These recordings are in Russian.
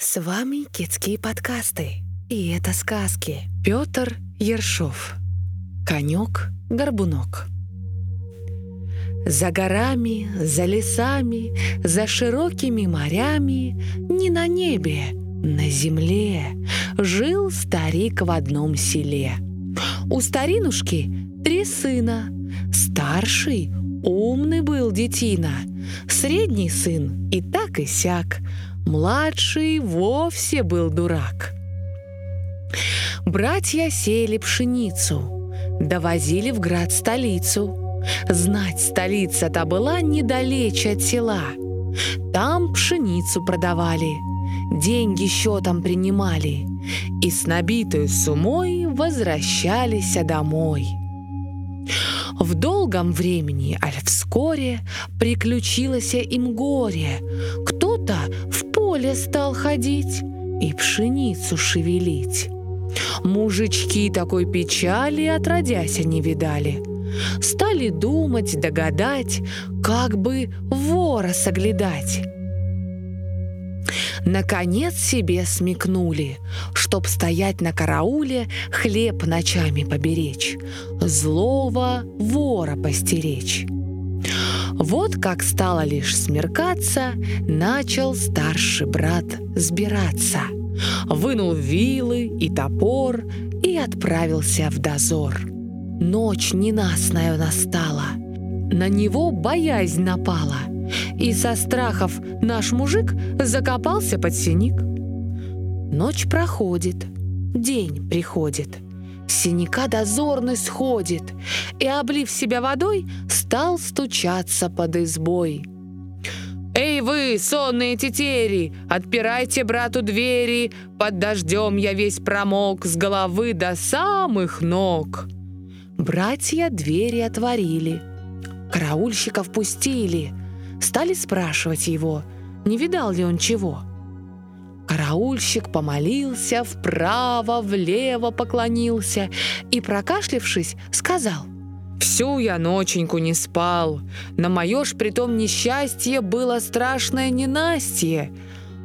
С вами Китские подкасты. И это сказки. Петр Ершов. Конек-горбунок. За горами, за лесами, за широкими морями, не на небе, на земле жил старик в одном селе. У старинушки три сына. Старший умный был детина, средний сын и так и сяк, Младший вовсе был дурак. Братья сели пшеницу, довозили в град столицу. Знать, столица-то была недалече от села. Там пшеницу продавали, деньги счетом принимали и с набитой сумой возвращались домой. В долгом времени, аль вскоре, приключилось им горе. Кто-то в поле стал ходить и пшеницу шевелить. Мужички такой печали отродяся не видали. Стали думать, догадать, как бы вора соглядать. Наконец себе смекнули, чтоб стоять на карауле, хлеб ночами поберечь, злого вора постеречь. Вот как стало лишь смеркаться, начал старший брат сбираться. Вынул вилы и топор и отправился в дозор. Ночь ненастная настала. На него боязнь напала. И со страхов наш мужик закопался под синик. Ночь проходит, день приходит — синяка дозорный сходит и, облив себя водой, стал стучаться под избой. «Эй вы, сонные тетери, отпирайте брату двери, под дождем я весь промок с головы до самых ног!» Братья двери отворили, караульщиков пустили, стали спрашивать его, не видал ли он чего. Караульщик помолился, вправо-влево поклонился и, прокашлившись, сказал «Всю я ноченьку не спал, на мое ж притом несчастье было страшное ненастье.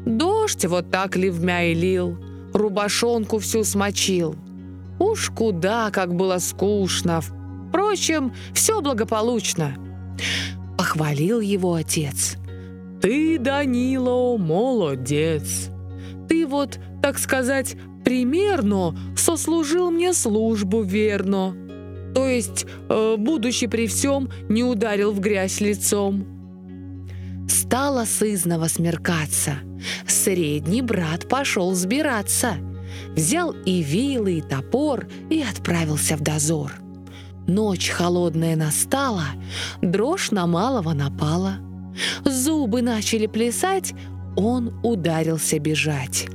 Дождь вот так ливмя и лил, рубашонку всю смочил. Уж куда, как было скучно, впрочем, все благополучно». Похвалил его отец. «Ты, Данило, молодец!» Ты вот, так сказать, примерно сослужил мне службу верно. То есть, э, будучи при всем, не ударил в грязь лицом. Стало сызново смеркаться. Средний брат пошел сбираться. Взял и вилы, и топор, и отправился в дозор. Ночь холодная настала, дрожь на малого напала. Зубы начали плясать, он ударился бежать.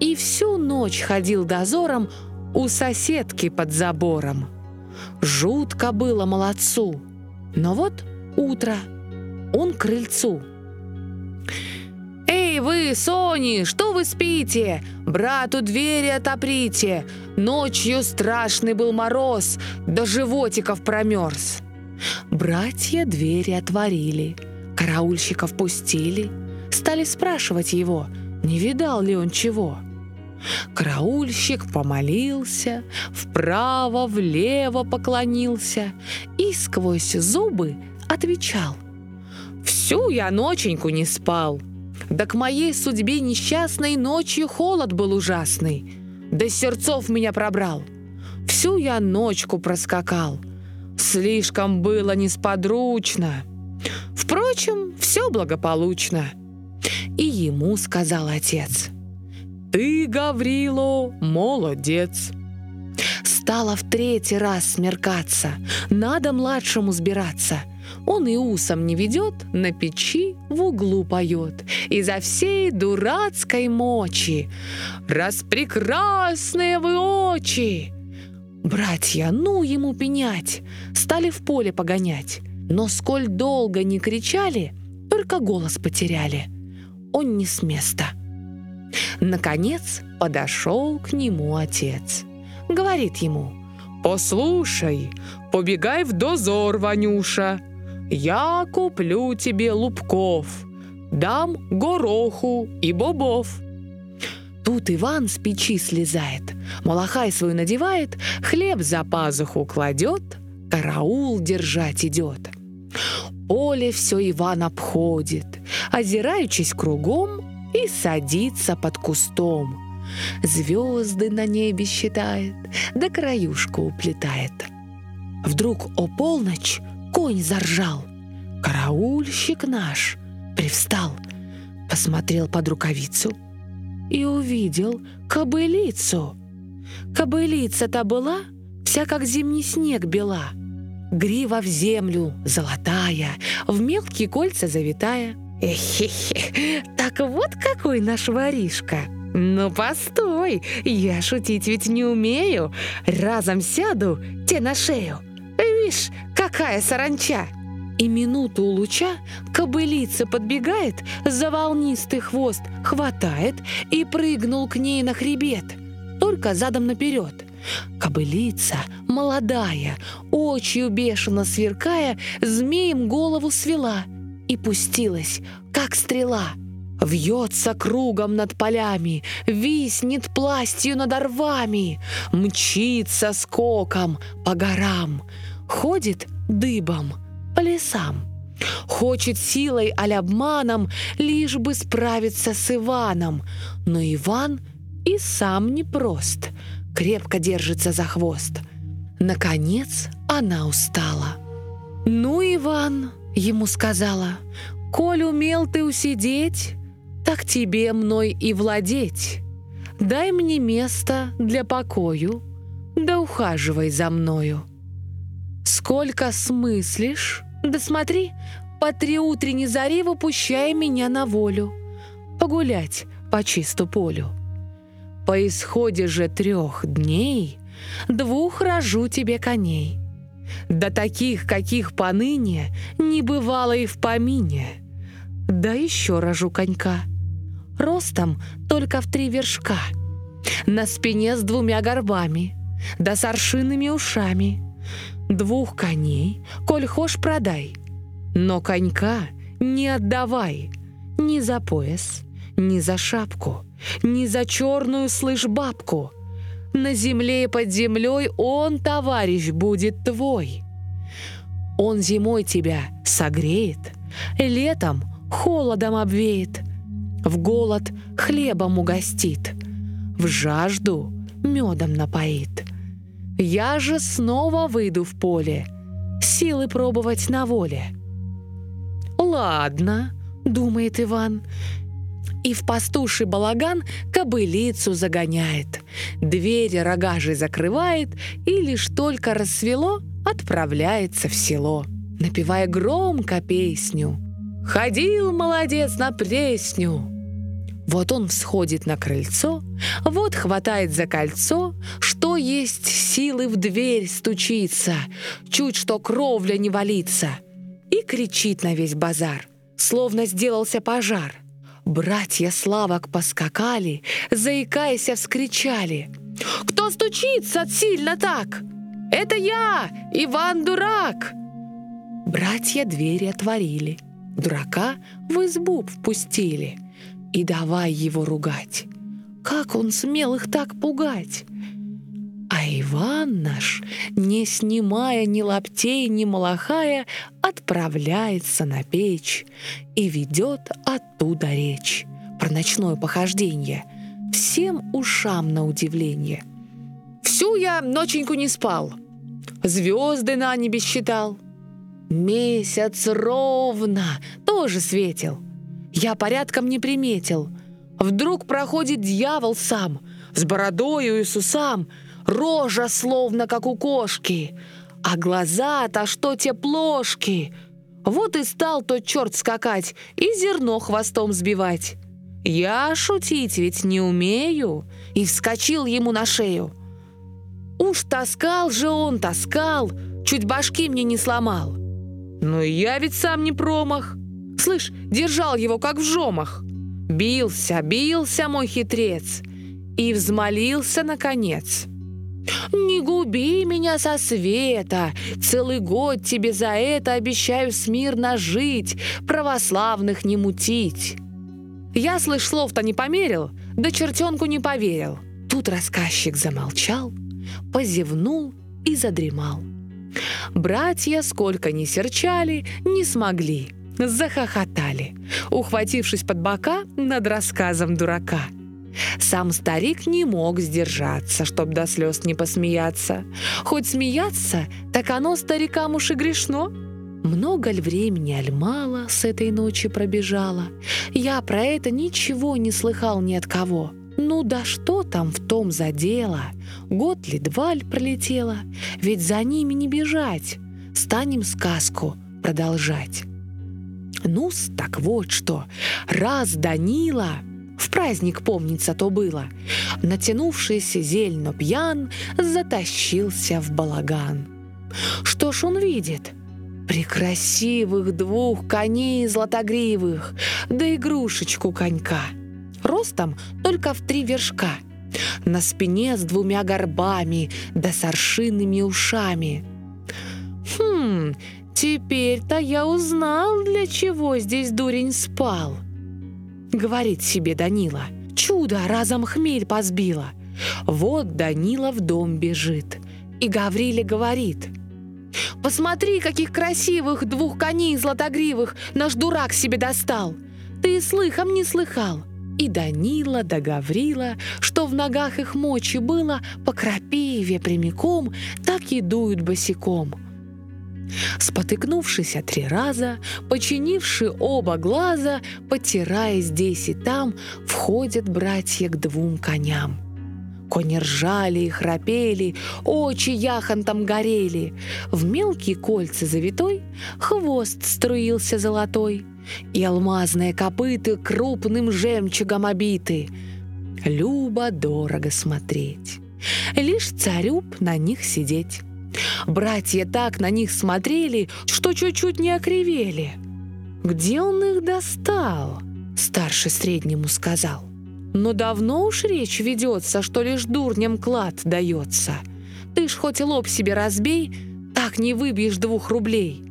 И всю ночь ходил дозором у соседки под забором. Жутко было молодцу. Но вот утро, он к крыльцу. «Эй вы, Сони, что вы спите? Брату двери отоприте! Ночью страшный был мороз, до животиков промерз!» Братья двери отворили, караульщиков пустили — стали спрашивать его, не видал ли он чего. Караульщик помолился, вправо-влево поклонился и сквозь зубы отвечал. «Всю я ноченьку не спал. Да к моей судьбе несчастной ночью холод был ужасный. До сердцов меня пробрал. Всю я ночку проскакал. Слишком было несподручно. Впрочем, все благополучно и ему сказал отец. «Ты, Гаврило, молодец!» Стало в третий раз смеркаться, надо младшему сбираться. Он и усом не ведет, на печи в углу поет. Изо всей дурацкой мочи. «Распрекрасные вы очи!» Братья, ну ему пенять, стали в поле погонять. Но сколь долго не кричали, только голос потеряли — он не с места. Наконец подошел к нему отец. Говорит ему, «Послушай, побегай в дозор, Ванюша. Я куплю тебе лубков, дам гороху и бобов. Тут Иван с печи слезает, малахай свою надевает, хлеб за пазуху кладет, караул держать идет. Поле все Иван обходит, озираючись кругом, и садится под кустом. Звезды на небе считает, да краюшку уплетает. Вдруг о полночь конь заржал. Караульщик наш привстал, посмотрел под рукавицу и увидел кобылицу. Кобылица-то была вся как зимний снег бела, грива в землю золотая, в мелкие кольца завитая. Эхе-хе, так вот какой наш воришка. Ну, постой, я шутить ведь не умею. Разом сяду, те на шею. Вишь, какая саранча! И минуту у луча кобылица подбегает, за волнистый хвост хватает и прыгнул к ней на хребет, только задом наперед. Кобылица, молодая, очью бешено сверкая, змеем голову свела и пустилась, как стрела. Вьется кругом над полями, виснет пластью над орвами, мчится скоком по горам, ходит дыбом по лесам. Хочет силой аль обманом, лишь бы справиться с Иваном. Но Иван и сам непрост, крепко держится за хвост. Наконец она устала. «Ну, Иван», — ему сказала, — «коль умел ты усидеть, так тебе мной и владеть. Дай мне место для покою, да ухаживай за мною». Сколько смыслишь? Да смотри, по три утренней зари выпущай меня на волю. Погулять по чисту полю. По исходе же трех дней двух рожу тебе коней. Да таких, каких поныне не бывало и в помине. Да еще рожу конька. Ростом только в три вершка. На спине с двумя горбами, да с аршинными ушами — Двух коней, коль хошь продай, но конька не отдавай ни за пояс, ни за шапку, ни за черную, слышь, бабку. На земле и под землей он, товарищ, будет твой. Он зимой тебя согреет, летом холодом обвеет, в голод хлебом угостит, в жажду медом напоит. Я же снова выйду в поле, силы пробовать на воле. «Ладно», — думает Иван, и в пастуший балаган кобылицу загоняет, двери рогажей закрывает и лишь только рассвело отправляется в село, напевая громко песню. «Ходил молодец на пресню!» Вот он всходит на крыльцо, вот хватает за кольцо, что есть силы в дверь стучится, чуть что кровля не валится, и кричит на весь базар, словно сделался пожар. Братья Славок поскакали, заикаясь, вскричали. «Кто стучится сильно так? Это я, Иван Дурак!» Братья двери отворили, дурака в избу впустили — и давай его ругать. Как он смел их так пугать? А Иван наш, не снимая ни лаптей, ни малахая, отправляется на печь и ведет оттуда речь про ночное похождение, всем ушам на удивление. Всю я ноченьку не спал, звезды на небе считал, месяц ровно тоже светил — я порядком не приметил. Вдруг проходит дьявол сам, с бородою и с усам, рожа словно как у кошки, а глаза-то что те плошки. Вот и стал тот черт скакать и зерно хвостом сбивать. Я шутить ведь не умею, и вскочил ему на шею. Уж таскал же он, таскал, чуть башки мне не сломал. Но я ведь сам не промах. Слышь, держал его как в жомах. Бился, бился мой хитрец и взмолился наконец. «Не губи меня со света, целый год тебе за это обещаю смирно жить, православных не мутить». Я, слышь, слов-то не померил, да чертенку не поверил. Тут рассказчик замолчал, позевнул и задремал. Братья, сколько ни серчали, не смогли. Захохотали, ухватившись под бока над рассказом дурака. Сам старик не мог сдержаться, чтоб до слез не посмеяться. Хоть смеяться, так оно старикам уж и грешно. Много ли времени, аль мало с этой ночи пробежало? Я про это ничего не слыхал ни от кого. Ну да что там в том за дело? Год ли два ль пролетело? Ведь за ними не бежать. Станем сказку продолжать. ну так вот что. Раз Данила, в праздник, помнится, то было, натянувшийся зельно пьян, затащился в балаган. Что ж он видит? Прекрасивых двух коней златогривых, да игрушечку конька — ростом только в три вершка, на спине с двумя горбами да с аршинными ушами. «Хм, теперь-то я узнал, для чего здесь дурень спал», — говорит себе Данила. «Чудо разом хмель позбила». Вот Данила в дом бежит, и Гавриле говорит — Посмотри, каких красивых двух коней златогривых наш дурак себе достал. Ты и слыхом не слыхал. И Данила да Гаврила, что в ногах их мочи было, по крапиве прямиком, так и дуют босиком. Спотыкнувшись три раза, починивши оба глаза, потирая здесь и там, входят братья к двум коням. Кони ржали и храпели, очи яхонтом горели. В мелкие кольца завитой хвост струился золотой — и алмазные копыты крупным жемчугом обиты. Любо дорого смотреть, лишь царю б на них сидеть. Братья так на них смотрели, что чуть-чуть не окривели. «Где он их достал?» — старший среднему сказал. «Но давно уж речь ведется, что лишь дурням клад дается. Ты ж хоть лоб себе разбей, так не выбьешь двух рублей.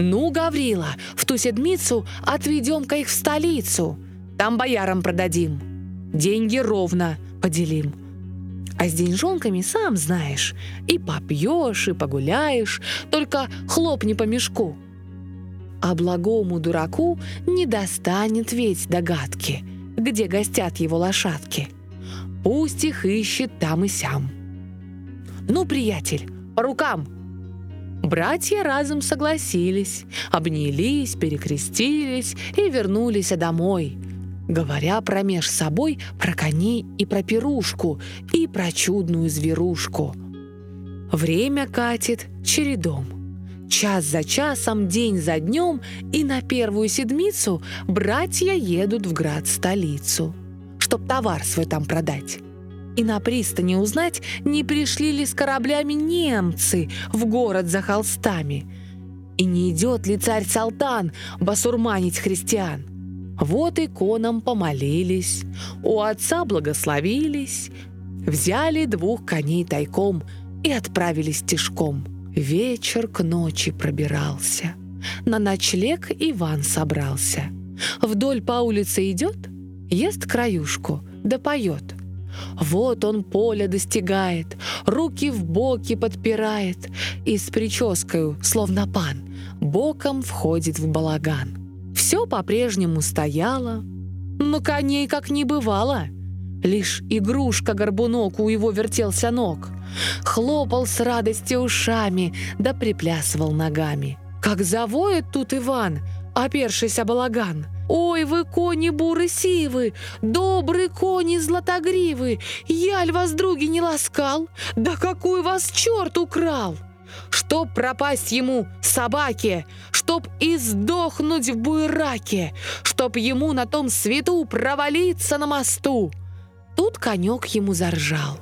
«Ну, Гаврила, в ту седмицу отведем-ка их в столицу. Там боярам продадим. Деньги ровно поделим. А с деньжонками, сам знаешь, и попьешь, и погуляешь, только хлопни по мешку. А благому дураку не достанет ведь догадки, где гостят его лошадки. Пусть их ищет там и сям. Ну, приятель, по рукам!» Братья разом согласились, обнялись, перекрестились и вернулись домой, говоря промеж собой про коней и про пирушку, и про чудную зверушку. Время катит чередом. Час за часом, день за днем, и на первую седмицу братья едут в град-столицу, чтоб товар свой там продать и на пристани узнать, не пришли ли с кораблями немцы в город за холстами. И не идет ли царь Салтан басурманить христиан. Вот иконам помолились, у отца благословились, взяли двух коней тайком и отправились тишком. Вечер к ночи пробирался. На ночлег Иван собрался. Вдоль по улице идет, ест краюшку, да поет. Вот он поле достигает, руки в боки подпирает и с прическою, словно пан, боком входит в балаган. Все по-прежнему стояло, но коней как не бывало. Лишь игрушка-горбунок у его вертелся ног. Хлопал с радости ушами, да приплясывал ногами. Как завоет тут Иван, опершийся балаган — «Ой, вы кони буры сивы, добрые кони златогривы, яль вас, други, не ласкал? Да какой вас черт украл!» Чтоб пропасть ему собаке, чтоб издохнуть в буйраке, чтоб ему на том свету провалиться на мосту. Тут конек ему заржал.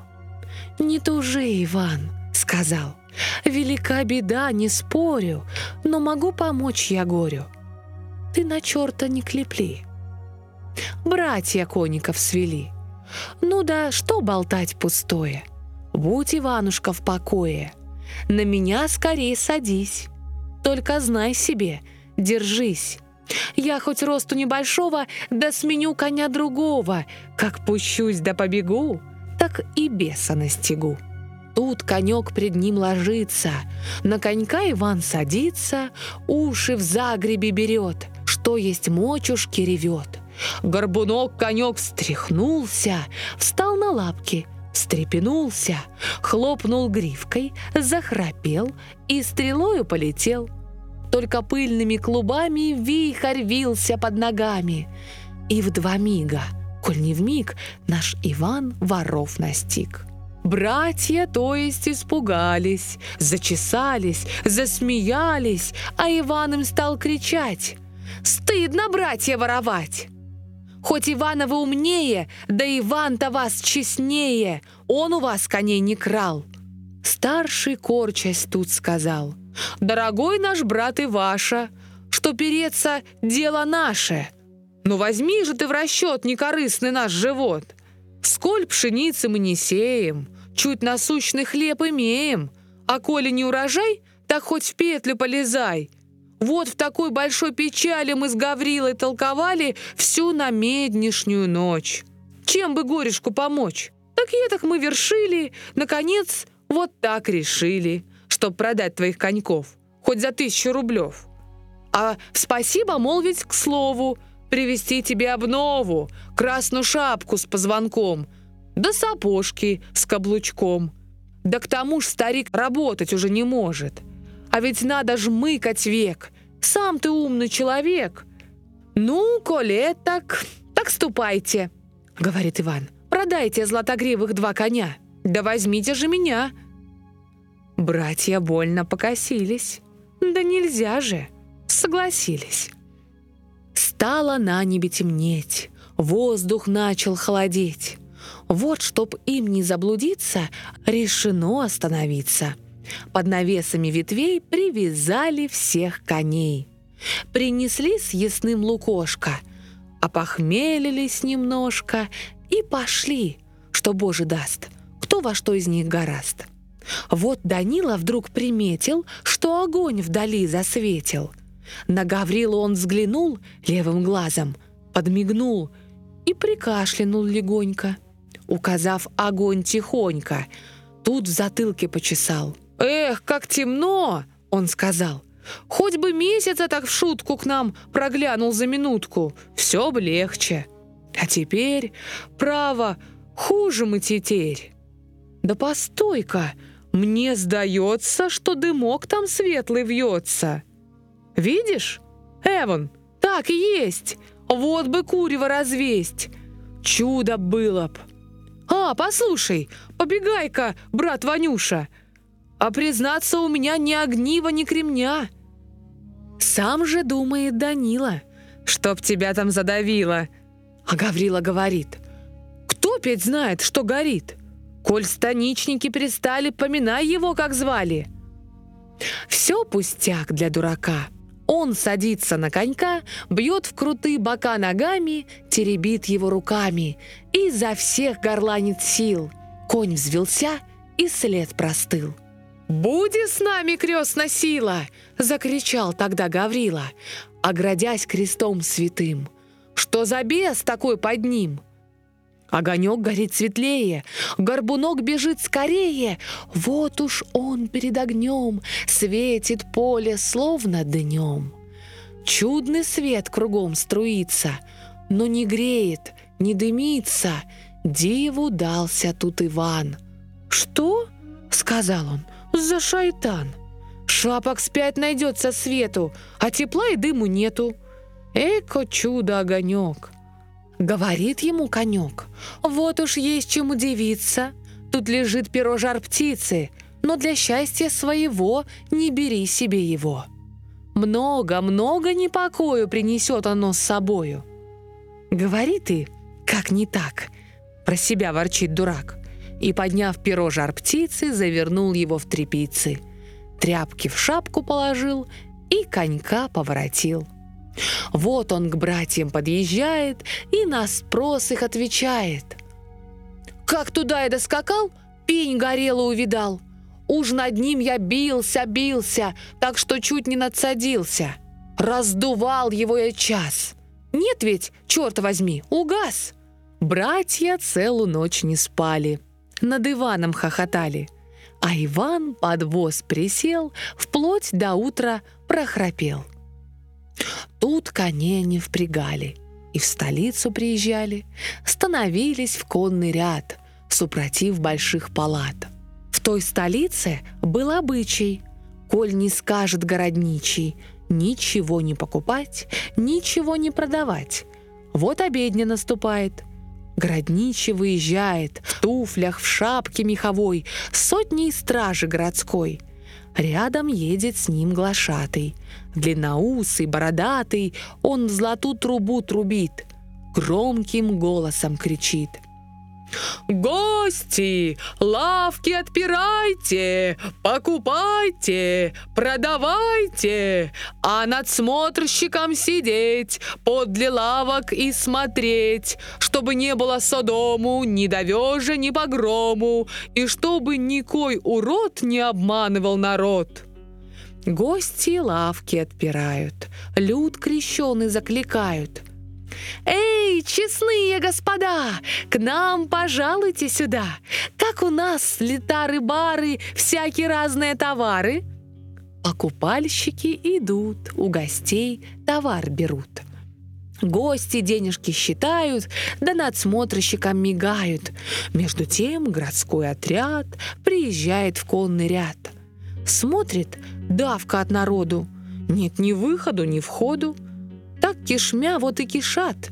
«Не тужи, Иван», — сказал, — «велика беда, не спорю, но могу помочь я горю ты на черта не клепли. Братья коников свели. Ну да, что болтать пустое? Будь, Иванушка, в покое. На меня скорее садись. Только знай себе, держись, Я хоть росту небольшого, да сменю коня другого. Как пущусь да побегу, так и беса настигу. Тут конек пред ним ложится, на конька Иван садится, уши в загребе берет, что есть мочушки ревет. Горбунок конек встряхнулся, встал на лапки, встрепенулся, хлопнул гривкой, захрапел и стрелою полетел. Только пыльными клубами вихрь вился под ногами. И в два мига, коль не в миг, наш Иван воров настиг. Братья, то есть, испугались, зачесались, засмеялись, а Иван им стал кричать. «Стыдно, братья, воровать!» Хоть Ивана вы умнее, да Иван-то вас честнее, он у вас коней не крал. Старший корчась тут сказал, «Дорогой наш брат и ваша, что переться — дело наше. Но возьми же ты в расчет некорыстный наш живот. Сколь пшеницы мы не сеем, чуть насущный хлеб имеем, а коли не урожай, так хоть в петлю полезай. Вот в такой большой печали мы с Гаврилой толковали всю намеднишнюю ночь. Чем бы горешку помочь? Так и так мы вершили, наконец, вот так решили, чтоб продать твоих коньков, хоть за тысячу рублев. А спасибо молвить к слову, привезти тебе обнову, красную шапку с позвонком, да сапожки с каблучком. Да к тому ж старик работать уже не может. А ведь надо жмыкать век. Сам ты умный человек. Ну, коли так, так ступайте, говорит Иван. Продайте златогривых два коня. Да возьмите же меня. Братья больно покосились. Да нельзя же. Согласились. Стало на небе темнеть. Воздух начал холодеть. Вот, чтоб им не заблудиться, решено остановиться. Под навесами ветвей привязали всех коней. Принесли с ясным лукошко, опохмелились немножко и пошли, что Боже даст, кто во что из них гораст. Вот Данила вдруг приметил, что огонь вдали засветил. На Гаврила он взглянул левым глазом, подмигнул и прикашлянул легонько указав огонь тихонько. Тут в затылке почесал. «Эх, как темно!» — он сказал. «Хоть бы месяца так в шутку к нам проглянул за минутку, все бы легче. А теперь, право, хуже мы теперь». «Да постой-ка, мне сдается, что дымок там светлый вьется. Видишь, Эван, так и есть, вот бы курево развесть. Чудо было б!» «А, послушай, побегай-ка, брат Ванюша! А признаться, у меня ни огнива, ни кремня!» Сам же думает Данила, чтоб тебя там задавило. А Гаврила говорит, «Кто петь знает, что горит? Коль станичники пристали, поминай его, как звали!» Все пустяк для дурака — он садится на конька, бьет в крутые бока ногами, теребит его руками и за всех горланит сил. Конь взвелся и след простыл. «Буди с нами, крестна сила!» — закричал тогда Гаврила, оградясь крестом святым. «Что за бес такой под ним?» Огонек горит светлее, горбунок бежит скорее. Вот уж он перед огнем светит поле, словно днем. Чудный свет кругом струится, но не греет, не дымится. Диву дался тут Иван. «Что?» — сказал он. «За шайтан! Шапок спять найдется свету, а тепла и дыму нету. Эко чудо-огонек!» Говорит ему конек, вот уж есть чем удивиться. Тут лежит перо жар птицы, но для счастья своего не бери себе его. Много-много непокою принесет оно с собою. Говори ты, как не так, про себя ворчит дурак. И, подняв перо жар птицы, завернул его в трепицы. Тряпки в шапку положил и конька поворотил. Вот он к братьям подъезжает и на спрос их отвечает. «Как туда я доскакал, пень горело увидал. Уж над ним я бился, бился, так что чуть не надсадился. Раздувал его я час. Нет ведь, черт возьми, угас. Братья целую ночь не спали, над Иваном хохотали. А Иван под воз присел, вплоть до утра прохрапел. Тут коней не впрягали, и в столицу приезжали, становились в конный ряд, супротив больших палат. В той столице был обычай, коль не скажет городничий, ничего не покупать, ничего не продавать. Вот обедня наступает — Городничий выезжает в туфлях, в шапке меховой, сотней стражи городской. Рядом едет с ним глашатый. Длинноусый, бородатый, он в золотую трубу трубит. Громким голосом кричит — «Гости, лавки отпирайте, покупайте, продавайте, а над смотрщиком сидеть, подле лавок и смотреть, чтобы не было содому, ни довежа, ни погрому, и чтобы никой урод не обманывал народ». Гости лавки отпирают, люд крещеный закликают — «Эй, честные господа, к нам пожалуйте сюда! Как у нас летары-бары, всякие разные товары!» Покупальщики идут, у гостей товар берут. Гости денежки считают, да надсмотрщикам мигают. Между тем городской отряд приезжает в конный ряд. Смотрит, давка от народу. Нет ни выходу, ни входу. Так кишмя вот и кишат.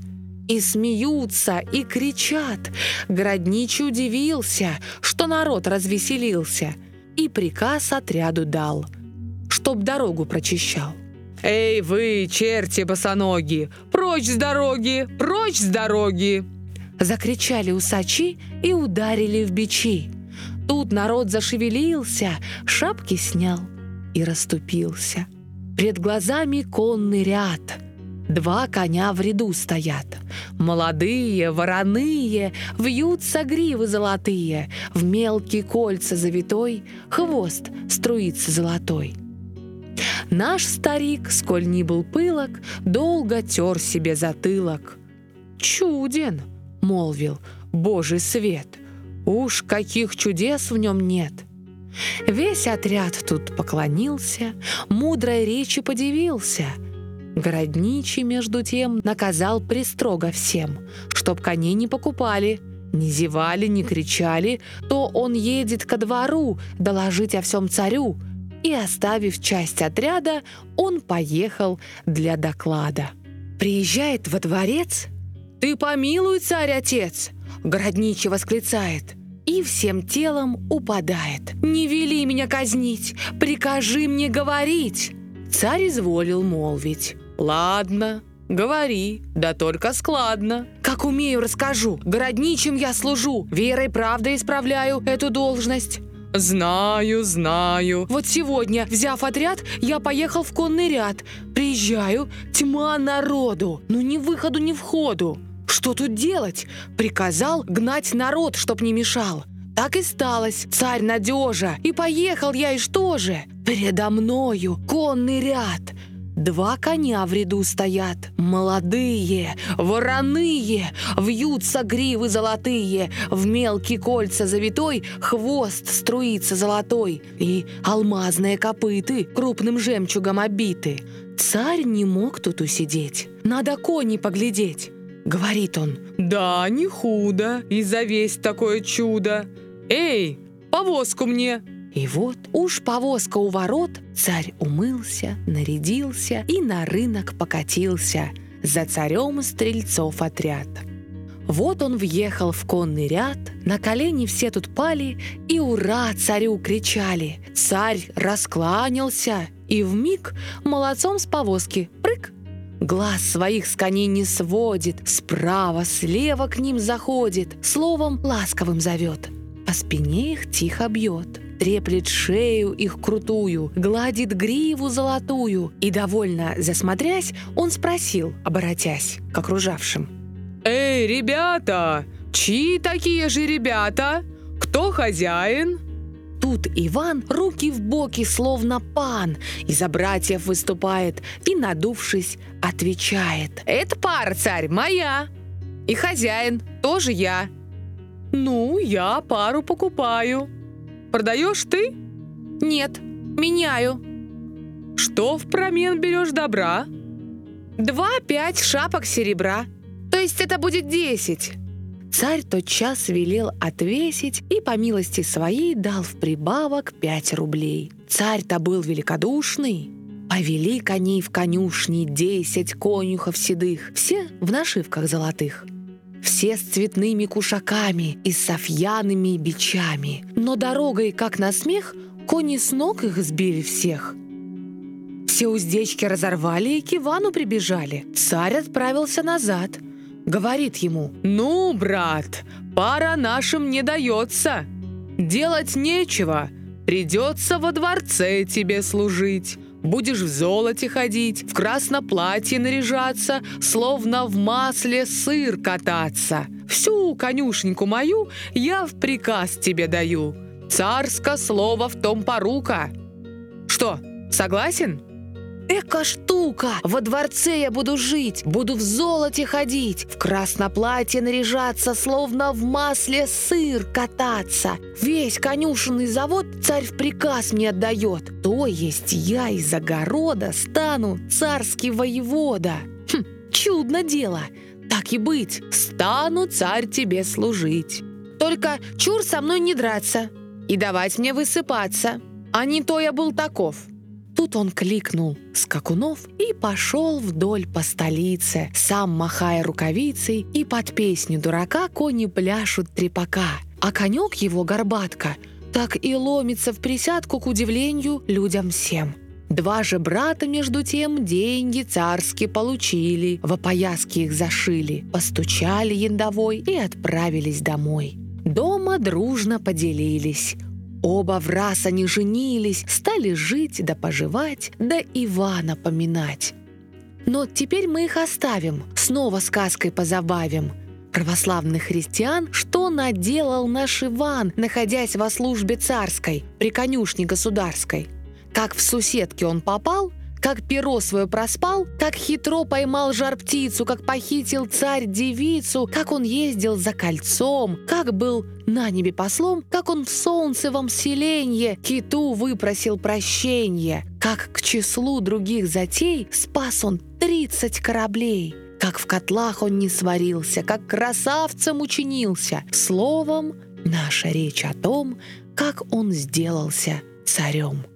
И смеются, и кричат. Городничий удивился, что народ развеселился, и приказ отряду дал, чтоб дорогу прочищал. «Эй вы, черти босоноги! Прочь с дороги! Прочь с дороги!» Закричали усачи и ударили в бичи. Тут народ зашевелился, шапки снял и расступился. Пред глазами конный ряд — Два коня в ряду стоят. Молодые, вороные, вьются гривы золотые, В мелкие кольца завитой хвост струится золотой. Наш старик, сколь ни был пылок, долго тер себе затылок. «Чуден!» — молвил Божий свет. «Уж каких чудес в нем нет!» Весь отряд тут поклонился, мудрой речи подивился — Городничий, между тем, наказал пристрого всем, чтоб коней не покупали, не зевали, не кричали, то он едет ко двору доложить о всем царю, и, оставив часть отряда, он поехал для доклада. Приезжает во дворец. «Ты помилуй, царь-отец!» Городничий восклицает – и всем телом упадает. «Не вели меня казнить, прикажи мне говорить!» Царь изволил молвить. «Ладно, говори, да только складно». «Как умею, расскажу. Городничим я служу, верой правдой исправляю эту должность». «Знаю, знаю». Вот сегодня, взяв отряд, я поехал в конный ряд. Приезжаю, тьма народу, ну ни выходу, ни входу. Что тут делать? Приказал гнать народ, чтоб не мешал. Так и сталось, царь надежа, и поехал я, и что же? Передо мною конный ряд — Два коня в ряду стоят, молодые, вороные, вьются гривы золотые, в мелкие кольца завитой хвост струится золотой, и алмазные копыты крупным жемчугом обиты. Царь не мог тут усидеть, надо кони поглядеть. Говорит он, «Да, не худо, и за весь такое чудо. Эй, повозку мне!» И вот уж повозка у ворот, царь умылся, нарядился и на рынок покатился. За царем стрельцов отряд. Вот он въехал в конный ряд, на колени все тут пали и «Ура!» царю кричали. Царь раскланялся и в миг молодцом с повозки прыг. Глаз своих с коней не сводит, справа, слева к ним заходит, словом ласковым зовет, по спине их тихо бьет треплет шею их крутую, гладит гриву золотую. И, довольно засмотрясь, он спросил, оборотясь к окружавшим. «Эй, ребята! Чьи такие же ребята? Кто хозяин?» тут Иван руки в боки, словно пан, и за братьев выступает, и, надувшись, отвечает. «Это пара, царь, моя! И хозяин тоже я!» «Ну, я пару покупаю. Продаешь ты?» «Нет, меняю». «Что в промен берешь добра?» «Два-пять шапок серебра. То есть это будет десять». Царь тотчас велел отвесить и по милости своей дал в прибавок пять рублей. Царь-то был великодушный. Повели коней в конюшни десять конюхов седых, все в нашивках золотых. Все с цветными кушаками и софьяными бичами. Но дорогой, как на смех, кони с ног их сбили всех. Все уздечки разорвали и к Ивану прибежали. Царь отправился назад — Говорит ему, «Ну, брат, пара нашим не дается. Делать нечего, придется во дворце тебе служить. Будешь в золоте ходить, в красном платье наряжаться, словно в масле сыр кататься. Всю конюшеньку мою я в приказ тебе даю. Царско слово в том порука. Что, согласен?» Эка штука! Во дворце я буду жить, буду в золоте ходить, в красноплатье наряжаться, словно в масле сыр кататься. Весь конюшенный завод царь в приказ мне отдает. То есть я из огорода стану царский воевода. Хм, чудно дело. Так и быть, стану царь тебе служить. Только чур со мной не драться и давать мне высыпаться. А не то я был таков. Тут он кликнул скакунов и пошел вдоль по столице, сам махая рукавицей, и под песню дурака кони пляшут трепака, а конек его горбатка так и ломится в присядку к удивлению людям всем. Два же брата, между тем, деньги царские получили, в опояски их зашили, постучали яндовой и отправились домой. Дома дружно поделились. Оба в раз они женились, стали жить да поживать, да Ивана поминать. Но теперь мы их оставим, снова сказкой позабавим. Православных христиан, что наделал наш Иван, находясь во службе царской, при конюшне государской? Как в суседке он попал – как перо свое проспал, как хитро поймал жар-птицу, как похитил царь девицу, как он ездил за кольцом, как был на небе послом, как он в солнцевом селенье киту выпросил прощение, как к числу других затей спас он тридцать кораблей, как в котлах он не сварился, как красавцем учинился. Словом, наша речь о том, как он сделался царем.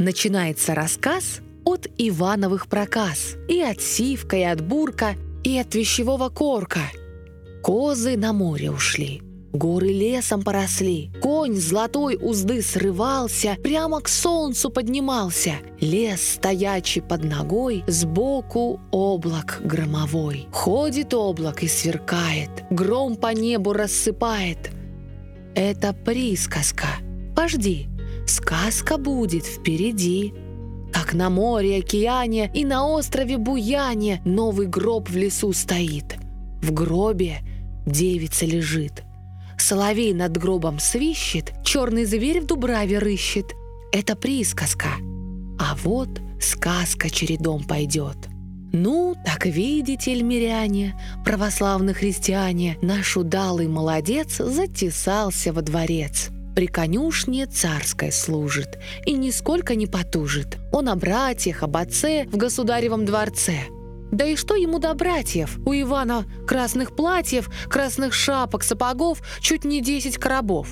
Начинается рассказ – от Ивановых проказ, и от Сивка, и от Бурка, и от вещевого корка. Козы на море ушли, горы лесом поросли, конь золотой узды срывался, прямо к солнцу поднимался, лес стоячий под ногой, сбоку облак громовой. Ходит облак и сверкает, гром по небу рассыпает. Это присказка. Пожди, сказка будет впереди. Как на море, океане и на острове Буяне новый гроб в лесу стоит. В гробе девица лежит. Соловей над гробом свищет, черный зверь в дубраве рыщет. Это присказка. А вот сказка чередом пойдет. Ну, так видите, эльмиряне, православные христиане, наш удалый молодец затесался во дворец – при конюшне царской служит и нисколько не потужит. Он о братьях, об отце в государевом дворце. Да и что ему до братьев? У Ивана красных платьев, красных шапок, сапогов чуть не десять коробов.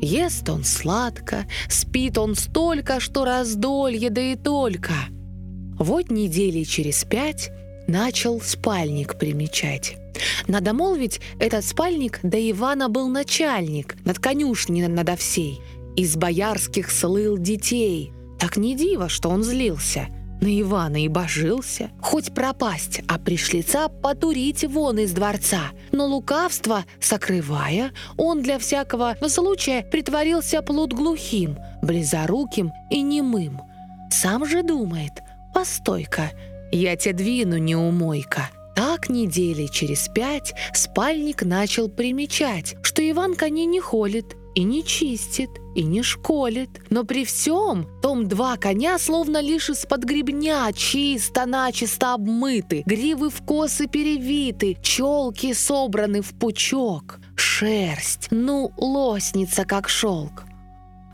Ест он сладко, спит он столько, что раздолье, да и только. Вот недели через пять начал спальник примечать. Надо молвить, этот спальник до Ивана был начальник, над конюшней надо всей. Из боярских слыл детей. Так не диво, что он злился. На Ивана и божился. Хоть пропасть, а пришлица потурить вон из дворца. Но лукавство, сокрывая, он для всякого случая притворился плут глухим, близоруким и немым. Сам же думает, постой-ка, я тебя двину, неумойка. Так недели через пять спальник начал примечать, что Иван коней не холит, и не чистит, и не школит. Но при всем том два коня словно лишь из-под гребня чисто-начисто обмыты, гривы в косы перевиты, челки собраны в пучок, шерсть, ну, лосница, как шелк.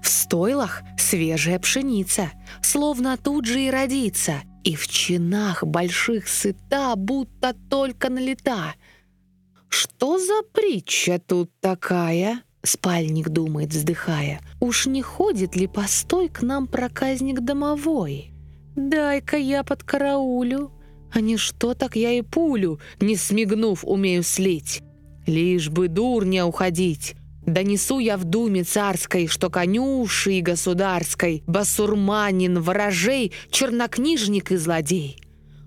В стойлах свежая пшеница, словно тут же и родится, и в чинах больших сыта, будто только налета. Что за притча тут такая? Спальник думает, вздыхая. «Уж не ходит ли постой к нам проказник домовой? Дай-ка я под караулю, а не что так я и пулю, не смигнув, умею слить. Лишь бы дурня уходить. Донесу я в думе царской, что конюши и государской, басурманин, ворожей, чернокнижник и злодей.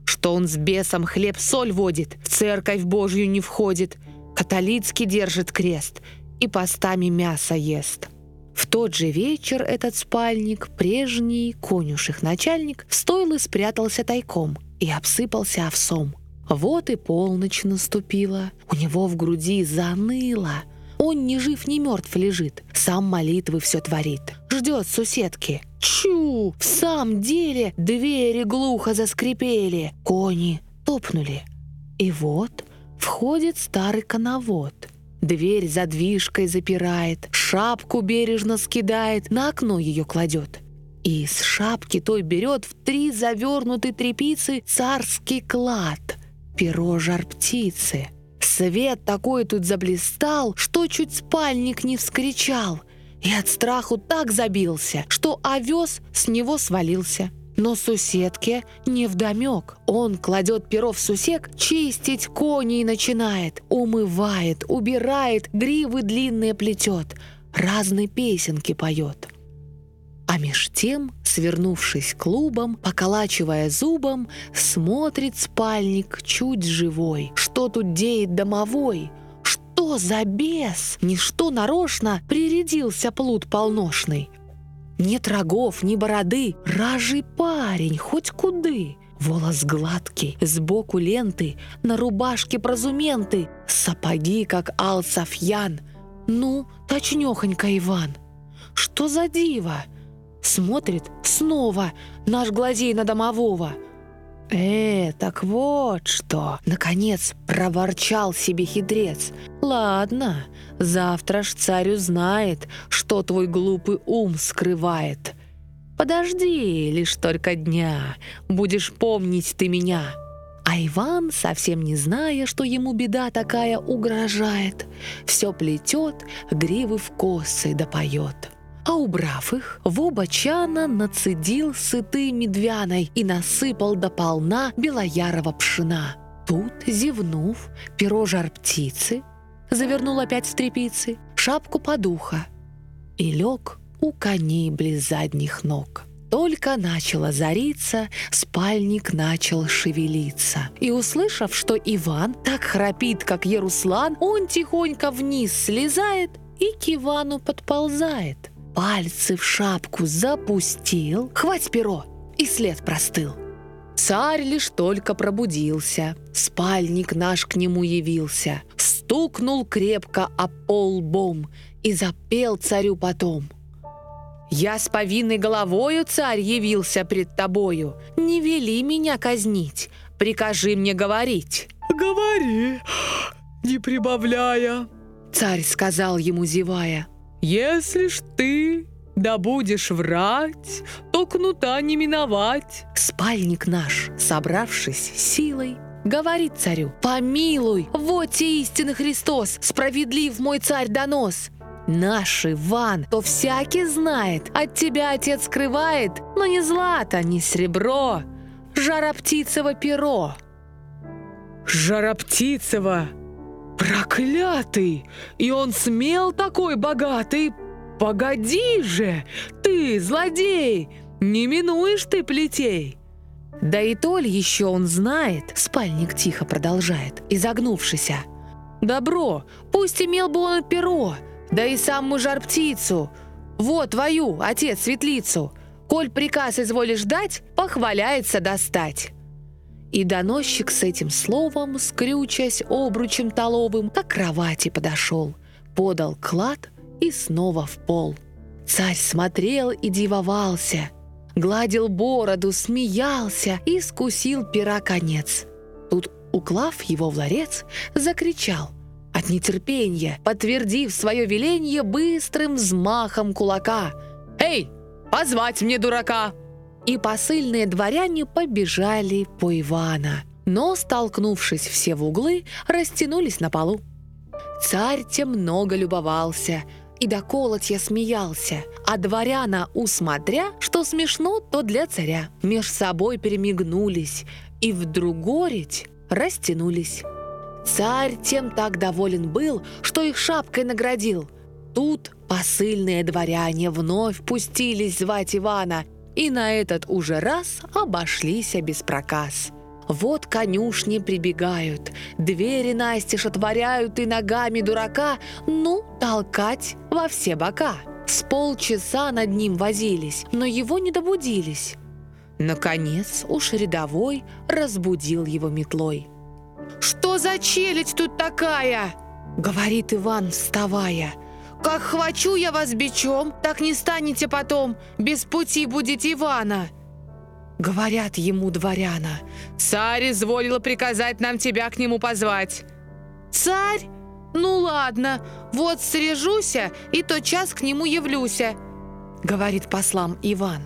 Что он с бесом хлеб-соль водит, в церковь Божью не входит, католицкий держит крест — и постами мясо ест. В тот же вечер этот спальник, прежний конюших начальник, в стойлы спрятался тайком и обсыпался овсом. Вот и полночь наступила, у него в груди заныло. Он ни жив, ни мертв лежит, сам молитвы все творит. Ждет суседки. Чу! В самом деле двери глухо заскрипели, кони топнули. И вот входит старый коновод — Дверь задвижкой запирает, шапку бережно скидает, на окно ее кладет. И из шапки той берет в три завернутой трепицы царский клад, перо жар птицы. Свет такой тут заблистал, что чуть спальник не вскричал, и от страху так забился, что овес с него свалился. Но суседке не вдомек. Он кладет перо в сусек, чистить коней начинает, умывает, убирает, гривы длинные плетет, разные песенки поет. А меж тем, свернувшись клубом, поколачивая зубом, смотрит спальник чуть живой. Что тут деет домовой? Что за бес? Ничто нарочно прирядился плут полношный. Нет рогов, ни бороды, ражий парень, хоть куды. Волос гладкий, сбоку ленты, на рубашке прозументы, сапоги, как ал. Ну, точнёхонько Иван. Что за диво? Смотрит снова наш глазей на домового. «Э, так вот что!» Наконец проворчал себе хитрец. «Ладно, завтра ж царь узнает, что твой глупый ум скрывает. Подожди лишь только дня, будешь помнить ты меня». А Иван, совсем не зная, что ему беда такая угрожает, все плетет, гривы в косы да поет а убрав их, в оба чана нацедил сыты медвяной и насыпал до полна белоярого пшена. Тут, зевнув, перо жар птицы, завернул опять в тряпицы, шапку подуха и лег у коней близ задних ног. Только начало зариться, спальник начал шевелиться. И услышав, что Иван так храпит, как Еруслан, он тихонько вниз слезает и к Ивану подползает пальцы в шапку запустил, хвать перо, и след простыл. Царь лишь только пробудился, спальник наш к нему явился, стукнул крепко о пол лбом и запел царю потом. «Я с повинной головою, царь, явился пред тобою, не вели меня казнить, прикажи мне говорить». «Говори, не прибавляя», — царь сказал ему, зевая. Если ж ты да будешь врать, то кнута не миновать. Спальник наш, собравшись силой, говорит царю, «Помилуй, вот те истинный Христос, справедлив мой царь донос!» Наш Иван, то всякий знает, от тебя отец скрывает, но не злато, не серебро, жароптицево перо. Жароптицево «Проклятый! И он смел такой богатый! Погоди же! Ты, злодей! Не минуешь ты плетей!» «Да и то ли еще он знает», — спальник тихо продолжает, изогнувшийся. «Добро, пусть имел бы он перо, да и самую жар-птицу. Вот твою, отец, светлицу. Коль приказ изволишь дать, похваляется достать». И доносчик с этим словом, скрючась обручем толовым, к кровати подошел, подал клад и снова в пол. Царь смотрел и дивовался, гладил бороду, смеялся и скусил пера конец. Тут, уклав его в ларец, закричал от нетерпения, подтвердив свое веление быстрым взмахом кулака. «Эй, позвать мне дурака!» И посыльные дворяне побежали по Ивана. Но, столкнувшись все в углы, растянулись на полу. Царь тем много любовался и до колотья смеялся, а дворяна, усмотря, что смешно, то для царя, меж собой перемигнулись и вдруг гореть растянулись. Царь тем так доволен был, что их шапкой наградил. Тут посыльные дворяне вновь пустились звать Ивана, и на этот уже раз обошлись без проказ. Вот конюшни прибегают, двери настежь отворяют и ногами дурака, ну, толкать во все бока. С полчаса над ним возились, но его не добудились. Наконец уж рядовой разбудил его метлой. «Что за челядь тут такая?» — говорит Иван, вставая. «Как хвачу я вас бичом, так не станете потом, без пути будете Ивана!» Говорят ему дворяна. «Царь изволила приказать нам тебя к нему позвать». «Царь? Ну ладно, вот срежуся и тот час к нему явлюся», говорит послам Иван.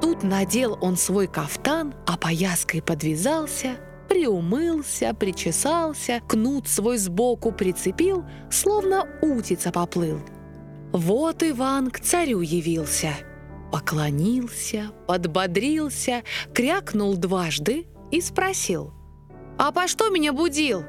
Тут надел он свой кафтан, а пояской подвязался, приумылся, причесался, кнут свой сбоку прицепил, словно утица поплыл. Вот Иван к царю явился — поклонился, подбодрился, крякнул дважды и спросил. «А по что меня будил?»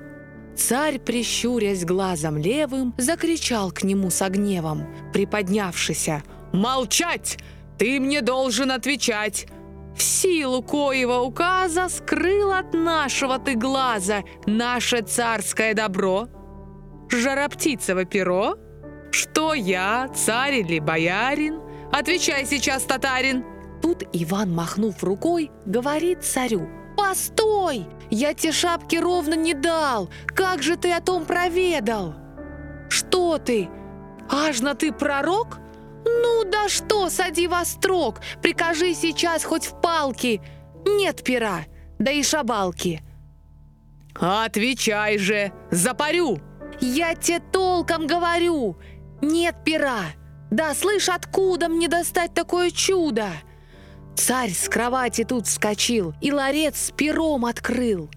Царь, прищурясь глазом левым, закричал к нему с гневом, приподнявшися. «Молчать! Ты мне должен отвечать! В силу коего указа скрыл от нашего ты глаза наше царское добро, жароптицево перо, что я, царь или боярин, Отвечай сейчас, татарин!» Тут Иван, махнув рукой, говорит царю. «Постой! Я те шапки ровно не дал! Как же ты о том проведал?» «Что ты? Ажно ты пророк? Ну да что, сади во строк, прикажи сейчас хоть в палки. Нет пера, да и шабалки». «Отвечай же, запарю!» «Я тебе толком говорю, нет пера!» Да, слышь, откуда мне достать такое чудо? Царь с кровати тут вскочил и ларец с пером открыл.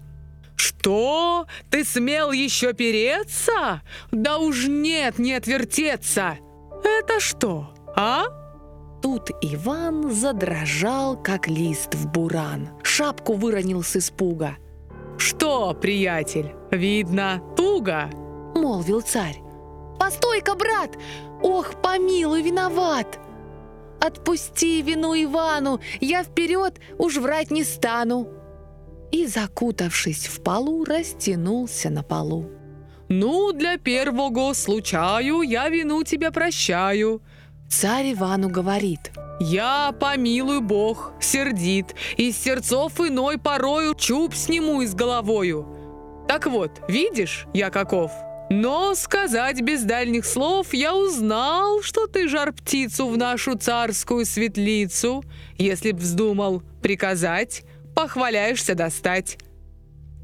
«Что? Ты смел еще переться? Да уж нет, не отвертеться! Это что, а?» Тут Иван задрожал, как лист в буран. Шапку выронил с испуга. «Что, приятель, видно, туго?» — молвил царь. «Постой-ка, брат! Ох, помилуй, виноват! Отпусти вину Ивану, я вперед уж врать не стану!» И, закутавшись в полу, растянулся на полу. «Ну, для первого случаю я вину тебя прощаю», Царь Ивану говорит. «Я, помилуй Бог, сердит, из сердцов иной порою чуб сниму из головою. Так вот, видишь, я каков?» Но сказать без дальних слов я узнал, что ты жар птицу в нашу царскую светлицу, если б вздумал приказать, похваляешься достать.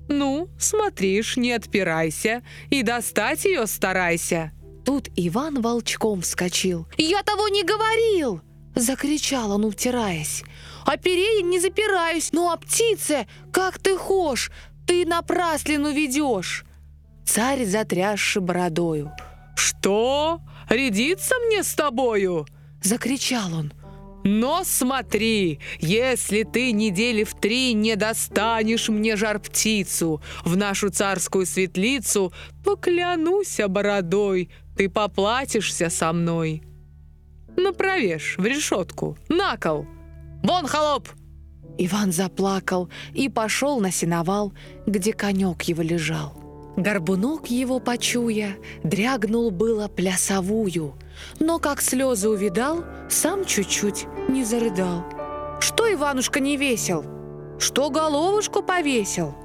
Ну, смотришь, не отпирайся и достать ее старайся. Тут Иван волчком вскочил. «Я того не говорил!» Закричал он, утираясь. «О перья не запираюсь, но о птице, как ты хошь, ты напраслину ведешь!» Царь затрясши бородою. «Что? Рядиться мне с тобою?» Закричал он. «Но смотри, если ты недели в три не достанешь мне жар-птицу в нашу царскую светлицу, поклянусь бородой, ты поплатишься со мной. Направешь в решетку, на кол. Вон, холоп!» Иван заплакал и пошел на сеновал, где конек его лежал. Горбунок его почуя, дрягнул было плясовую, но как слезы увидал, сам чуть-чуть не зарыдал. «Что, Иванушка, не весел? Что головушку повесил?»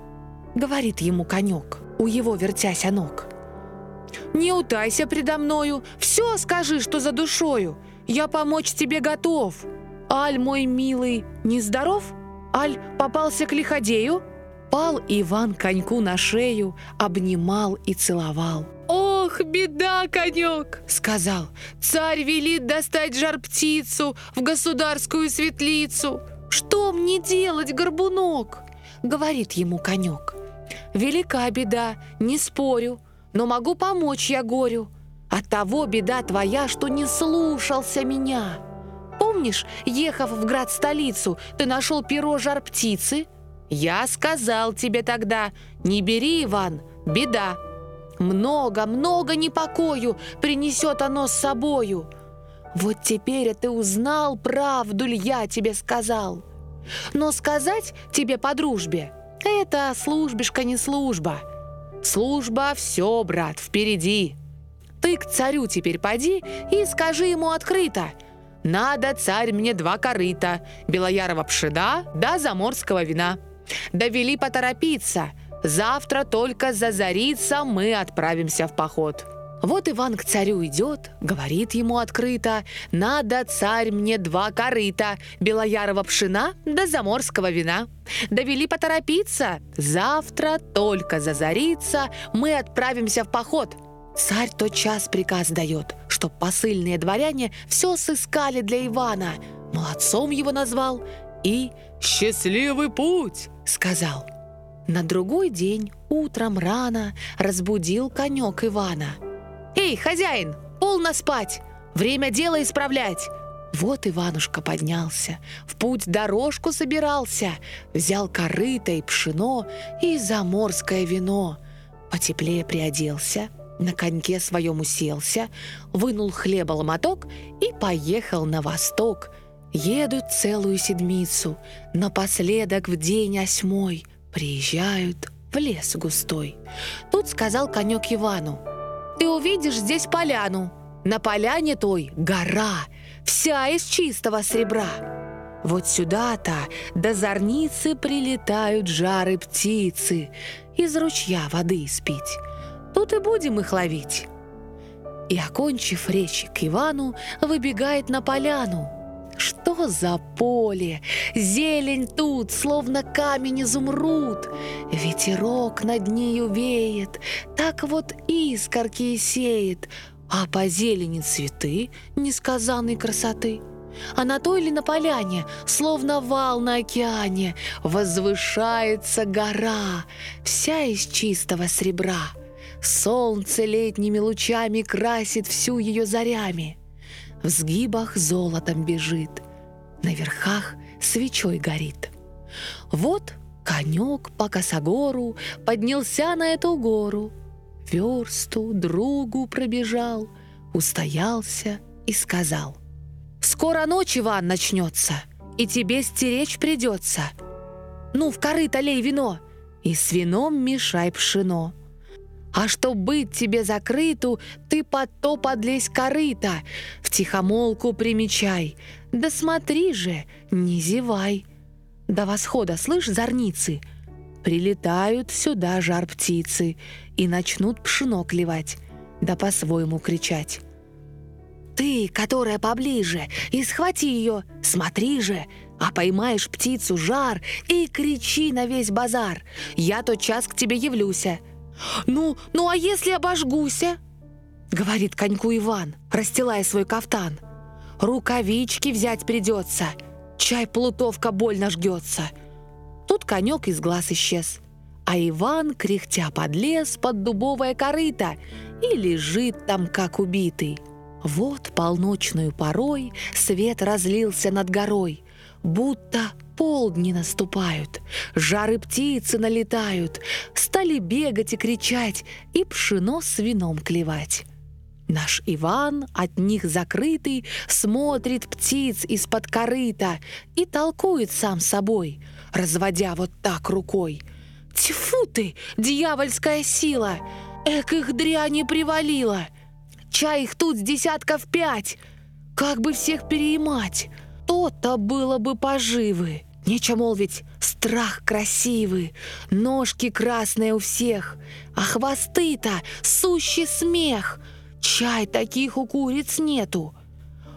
Говорит ему конек, у его вертяся ног. Не утайся предо мною, все скажи, что за душою. Я помочь тебе готов. Аль, мой милый, нездоров? Аль попался к лиходею?» Пал Иван коньку на шею, обнимал и целовал. «Ох, беда, конек!» — сказал. «Царь велит достать жар-птицу в государскую светлицу. Что мне делать, горбунок?» — говорит ему конек. «Велика беда, не спорю, но могу помочь я горю. От того беда твоя, что не слушался меня. Помнишь, ехав в град-столицу, ты нашел перо жар-птицы? Я сказал тебе тогда, не бери, Иван, беда. Много-много непокою принесет оно с собою. Вот теперь ты узнал, правду ли я тебе сказал. Но сказать тебе по дружбе — это службишка не служба. Служба — все, брат, впереди. Ты к царю теперь поди и скажи ему открыто. Надо, царь, мне два корыта, белоярова пшена да заморского вина. Довели поторопиться. Завтра только зазарится, мы отправимся в поход. Вот Иван к царю идет, говорит ему открыто, «Надо, царь, мне два корыта, белоярова пшена да заморского вина». Довели поторопиться, завтра только зазарится, мы отправимся в поход. Царь тот час приказ дает, чтоб посыльные дворяне все сыскали для Ивана, молодцом его назвал и «Счастливый путь!» сказал. На другой день утром рано разбудил конек Ивана. «Эй, хозяин, полно спать! Время дело исправлять!» Вот Иванушка поднялся, в путь дорожку собирался, взял корыто и пшено и заморское вино. Потеплее приоделся, на коньке своем уселся, вынул хлеба ломоток и поехал на восток. Едут целую седмицу, напоследок в день осьмой приезжают в лес густой. Тут сказал конек Ивану, «Ты увидишь здесь поляну, на поляне той гора, вся из чистого сребра». Вот сюда-то до зорницы прилетают жары птицы, из ручья воды испить. Тут и будем их ловить. И, окончив речь к Ивану, выбегает на поляну. Что за поле? Зелень тут, словно камень изумруд. Ветерок над нею веет, так вот искорки сеет, а по зелени цветы несказанной красоты. А на той ли на поляне, словно вал на океане, возвышается гора, вся из чистого сребра. Солнце летними лучами красит всю ее зарями. В сгибах золотом бежит, на верхах свечой горит. Вот конек по косогору поднялся на эту гору, версту другу пробежал, устоялся и сказал. «Скоро ночь, Иван, начнется, и тебе стеречь придется. Ну, в корыто лей вино, и с вином мешай пшено». А чтоб быть тебе закрыту, ты под то подлезь корыто, в тихомолку примечай. Да смотри же, не зевай. До восхода, слышь, зорницы, прилетают сюда жар птицы и начнут пшено клевать, да по-своему кричать. Ты, которая поближе, и схвати ее, смотри же, а поймаешь птицу жар и кричи на весь базар. Я тот час к тебе явлюся. «Ну, ну а если обожгуся?» — говорит коньку Иван, расстилая свой кафтан. «Рукавички взять придется, чай плутовка больно жгется». Тут конек из глаз исчез, а Иван, кряхтя подлез под дубовое корыто и лежит там, как убитый. Вот полночную порой свет разлился над горой, будто полдни наступают, жары птицы налетают, стали бегать и кричать, и пшено с вином клевать. Наш Иван, от них закрытый, смотрит птиц из-под корыта и толкует сам собой, разводя вот так рукой. «Тьфу ты, дьявольская сила! Эк их дряни привалила! Чай их тут с десятков пять! Как бы всех переимать! То-то было бы поживы!» Нечего молвить, страх красивый, ножки красные у всех, а хвосты-то сущий смех. Чай таких у куриц нету.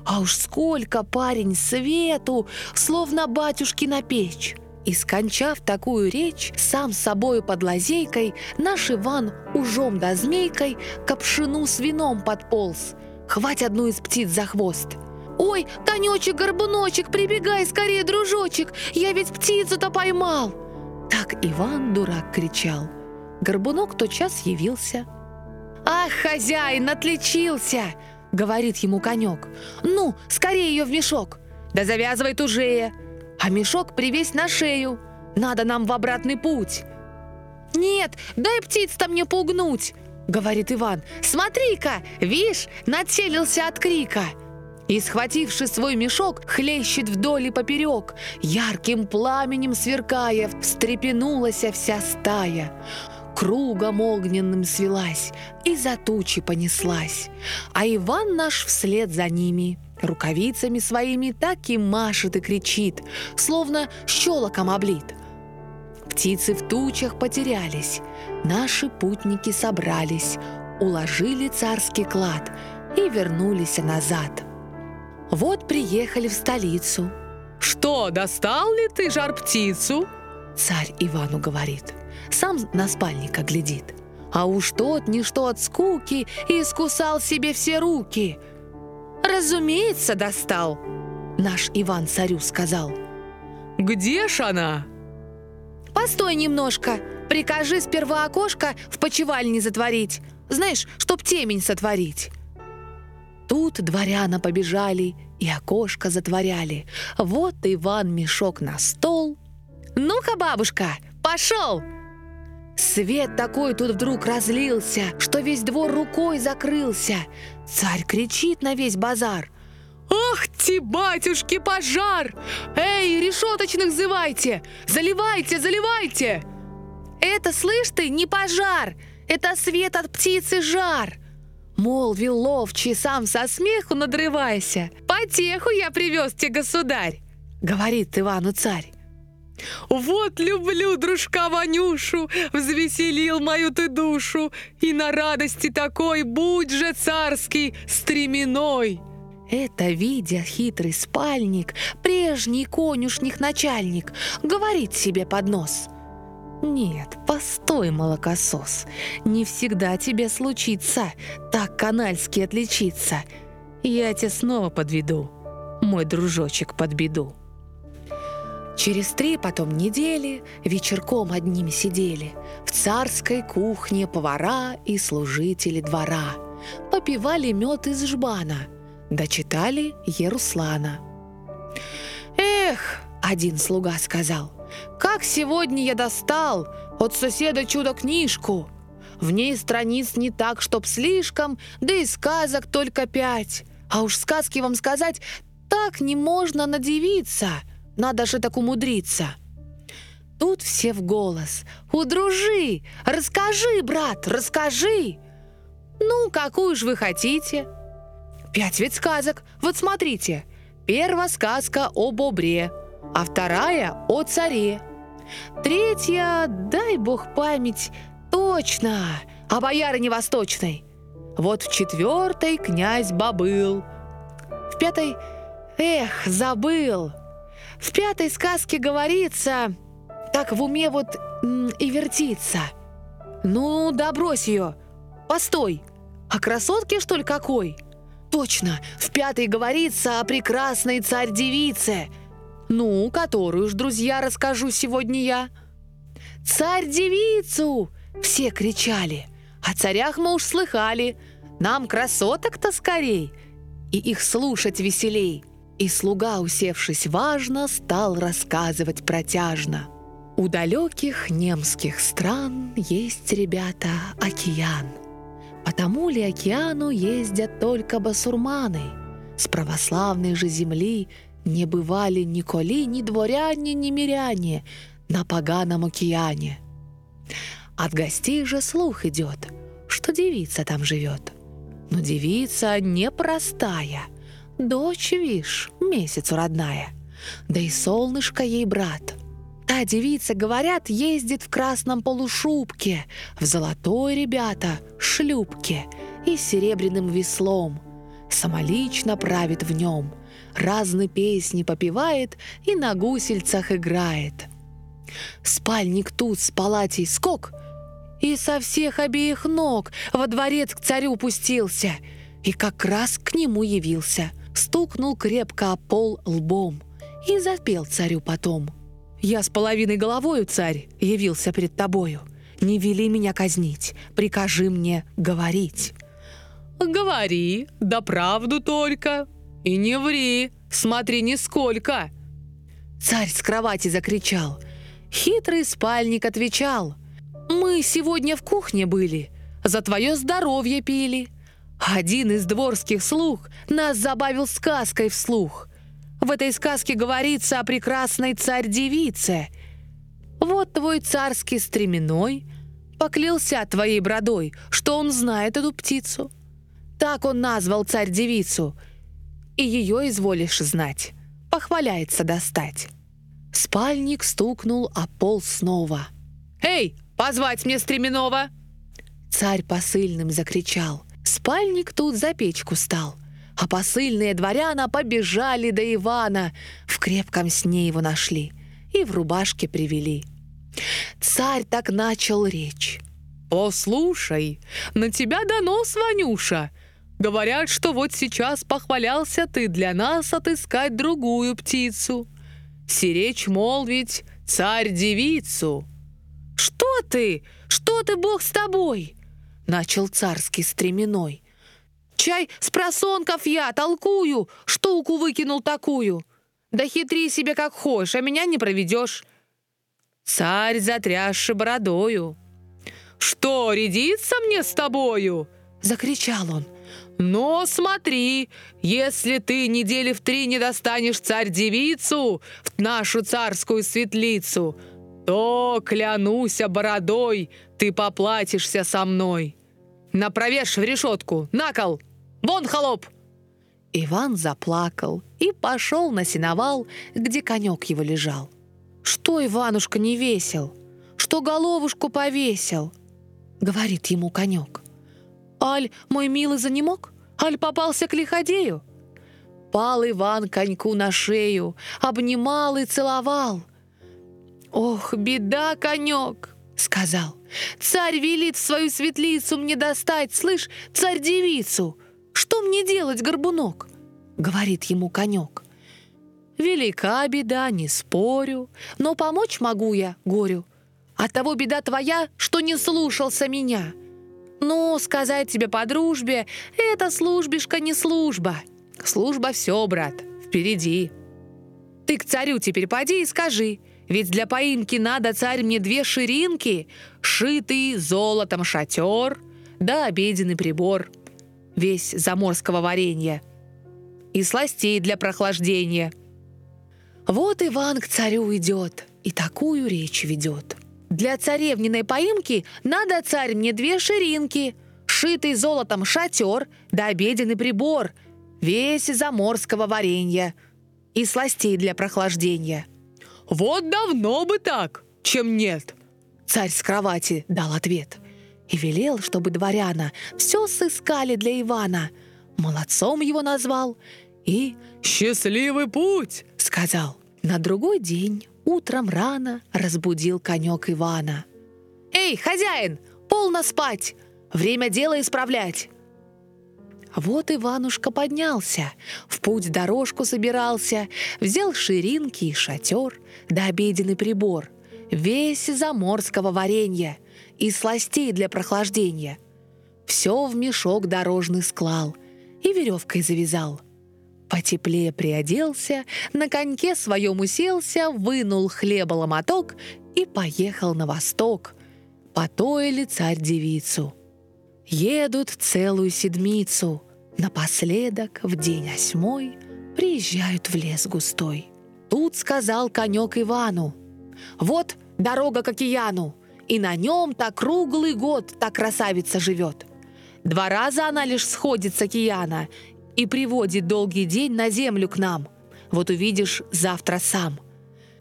А уж сколько парень свету, словно батюшки на печь. И скончав такую речь, сам собою под лазейкой, наш Иван ужом да змейкой к с вином подполз. Хвать одну из птиц за хвост. «Ой, Танечек-горбуночек, прибегай скорее, дружочек, я ведь птицу-то поймал!» Так Иван дурак кричал. Горбунок тотчас явился. «Ах, хозяин, отличился!» — говорит ему конек. «Ну, скорее ее в мешок!» «Да завязывай тужее!» а мешок привесь на шею. Надо нам в обратный путь». «Нет, дай птиц-то мне пугнуть!» — говорит Иван. «Смотри-ка, вишь, нацелился от крика!» И, схвативши свой мешок, хлещет вдоль и поперек, ярким пламенем сверкая, встрепенулась вся стая. Кругом огненным свелась и за тучи понеслась, а Иван наш вслед за ними — Рукавицами своими так и машет и кричит, словно щелоком облит. Птицы в тучах потерялись, наши путники собрались, уложили царский клад и вернулись назад. Вот приехали в столицу. «Что, достал ли ты жар-птицу?» Царь Ивану говорит. Сам на спальника глядит. А уж тот ничто от скуки и искусал себе все руки – «Разумеется, достал!» Наш Иван царю сказал. «Где ж она?» «Постой немножко. Прикажи сперва окошко в почевальне затворить. Знаешь, чтоб темень сотворить». Тут дворяна побежали и окошко затворяли. Вот Иван мешок на стол. «Ну-ка, бабушка, пошел!» Свет такой тут вдруг разлился, что весь двор рукой закрылся. Царь кричит на весь базар. «Ах ты, батюшки, пожар! Эй, решеточных зывайте! Заливайте, заливайте!» «Это, слышь ты, не пожар! Это свет от птицы жар!» Молвил ловчий, сам со смеху надрывайся. «Потеху я привез тебе, государь!» Говорит Ивану царь. Вот люблю дружка Ванюшу, взвеселил мою ты душу, и на радости такой будь же царский стременной. Это, видя хитрый спальник, прежний конюшних начальник, говорит себе под нос. Нет, постой, молокосос, не всегда тебе случится так канальски отличиться. Я тебя снова подведу, мой дружочек под беду. Через три потом недели вечерком одними сидели В царской кухне повара и служители двора. Попивали мед из жбана, дочитали Еруслана. «Эх!» — один слуга сказал. «Как сегодня я достал от соседа чудо-книжку! В ней страниц не так, чтоб слишком, да и сказок только пять. А уж сказки вам сказать, так не можно надевиться!» Надо же так умудриться. Тут все в голос. «Удружи! Расскажи, брат, расскажи!» «Ну, какую ж вы хотите?» «Пять ведь сказок. Вот смотрите. Первая сказка о бобре, а вторая о царе. Третья, дай бог память, точно, о боярине восточной. Вот в четвертой князь Бабыл. В пятой, эх, забыл. В пятой сказке говорится, так в уме вот и вертится. Ну, да брось ее. Постой. О красотке, что ли, какой? Точно, в пятой говорится о прекрасной царь-девице. Ну, которую ж, друзья, расскажу сегодня я. «Царь-девицу!» — все кричали. О царях мы уж слыхали. Нам красоток-то скорей. И их слушать веселей. И слуга, усевшись важно, стал рассказывать протяжно. У далеких немских стран есть, ребята, океан. Потому ли океану ездят только басурманы? С православной же земли не бывали ни коли, ни дворяне, ни миряне на поганом океане. От гостей же слух идет, что девица там живет. Но девица непростая — Дочь, вишь, месяцу родная. да и солнышко ей брат. Та девица, говорят, ездит в красном полушубке, в золотой, ребята, шлюпке и серебряным веслом. Самолично правит в нем, разные песни попивает и на гусельцах играет. Спальник тут с палатей скок, и со всех обеих ног во дворец к царю пустился, и как раз к нему явился, стукнул крепко о пол лбом и запел царю потом. «Я с половиной головою, царь, явился пред тобою. Не вели меня казнить, прикажи мне говорить». «Говори, да правду только, и не ври, смотри нисколько!» Царь с кровати закричал. Хитрый спальник отвечал. «Мы сегодня в кухне были, за твое здоровье пили. Один из дворских слуг нас забавил сказкой вслух. В этой сказке говорится о прекрасной царь-девице. Вот твой царский стременной поклялся твоей бродой, что он знает эту птицу. Так он назвал царь-девицу, и ее изволишь знать, похваляется достать». Спальник стукнул о пол снова. «Эй, позвать мне Стременова!» Царь посыльным закричал. Спальник тут за печку стал. А посыльные дворяна побежали до Ивана. В крепком сне его нашли и в рубашке привели. Царь так начал речь. «Послушай, на тебя донос, Ванюша. Говорят, что вот сейчас похвалялся ты для нас отыскать другую птицу. Сиречь молвить царь-девицу». «Что ты? Что ты, Бог с тобой?» Начал царский стременной. «Чай с просонков я толкую, штуку выкинул такую. Да хитри себе как хочешь, а меня не проведешь». Царь затрясши бородою. «Что, рядиться мне с тобою?» Закричал он. «Но смотри, если ты недели в три не достанешь царь-девицу в нашу царскую светлицу, то, клянусь бородой, ты поплатишься со мной. Напровешь в решетку, на кол! Вон, холоп!» Иван заплакал и пошел на сеновал, где конек его лежал. «Что, Иванушка, не весел? Что головушку повесил?» — говорит ему конек. «Аль, мой милый занемог? Аль попался к лиходею?» Пал Иван коньку на шею, обнимал и целовал. «Ох, беда, конек!» — сказал. «Царь велит свою светлицу мне достать, слышь, царь-девицу! Что мне делать, горбунок?» — говорит ему конек. «Велика беда, не спорю, но помочь могу я горю. От того беда твоя, что не слушался меня. Ну, сказать тебе по дружбе, это службишка не служба. Служба все, брат, впереди. Ты к царю теперь поди и скажи, ведь для поимки надо, царь, мне две ширинки, шитый золотом шатер, да обеденный прибор, весь заморского варенья, и сластей для прохлаждения. Вот Иван к царю идет и такую речь ведет. Для царевниной поимки надо, царь, мне две ширинки, шитый золотом шатер да обеденный прибор, весь заморского варенья и сластей для прохлаждения. «Вот давно бы так, чем нет!» Царь с кровати дал ответ и велел, чтобы дворяна все сыскали для Ивана. Молодцом его назвал и «Счастливый путь!» сказал. На другой день Утром рано разбудил конек Ивана. «Эй, хозяин, полно спать! Время дело исправлять!» Вот Иванушка поднялся, в путь дорожку собирался, взял ширинки и шатер, да обеденный прибор, весь заморского варенья и сластей для прохлаждения. Все в мешок дорожный склал и веревкой завязал — Потеплее приоделся, на коньке своем уселся, вынул хлеба ломоток и поехал на восток. Потоили царь-девицу. Едут целую седмицу. Напоследок, в день осьмой, приезжают в лес густой. Тут сказал конек Ивану. «Вот дорога к океану, и на нем-то круглый год та красавица живет. Два раза она лишь сходит с океана, и приводит долгий день на землю к нам. Вот увидишь завтра сам.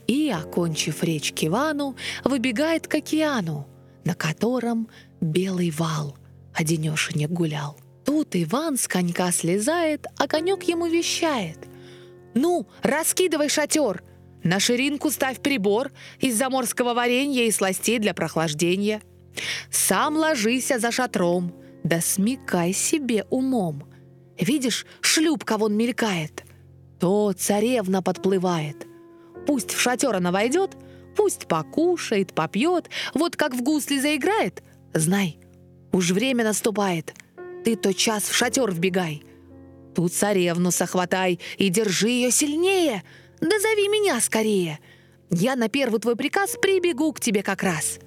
И, окончив речь к Ивану, выбегает к океану, на котором белый вал одинешенек гулял. Тут Иван с конька слезает, а конек ему вещает. «Ну, раскидывай шатер! На ширинку ставь прибор из заморского варенья и сластей для прохлаждения. Сам ложися за шатром, да смекай себе умом. Видишь, шлюпка вон мелькает. То царевна подплывает. Пусть в шатер она войдет, пусть покушает, попьет, вот как в гусли заиграет. Знай, уж время наступает. Ты то час в шатер вбегай. Тут царевну сохватай и держи ее сильнее. Да зови меня скорее. Я на первый твой приказ прибегу к тебе как раз.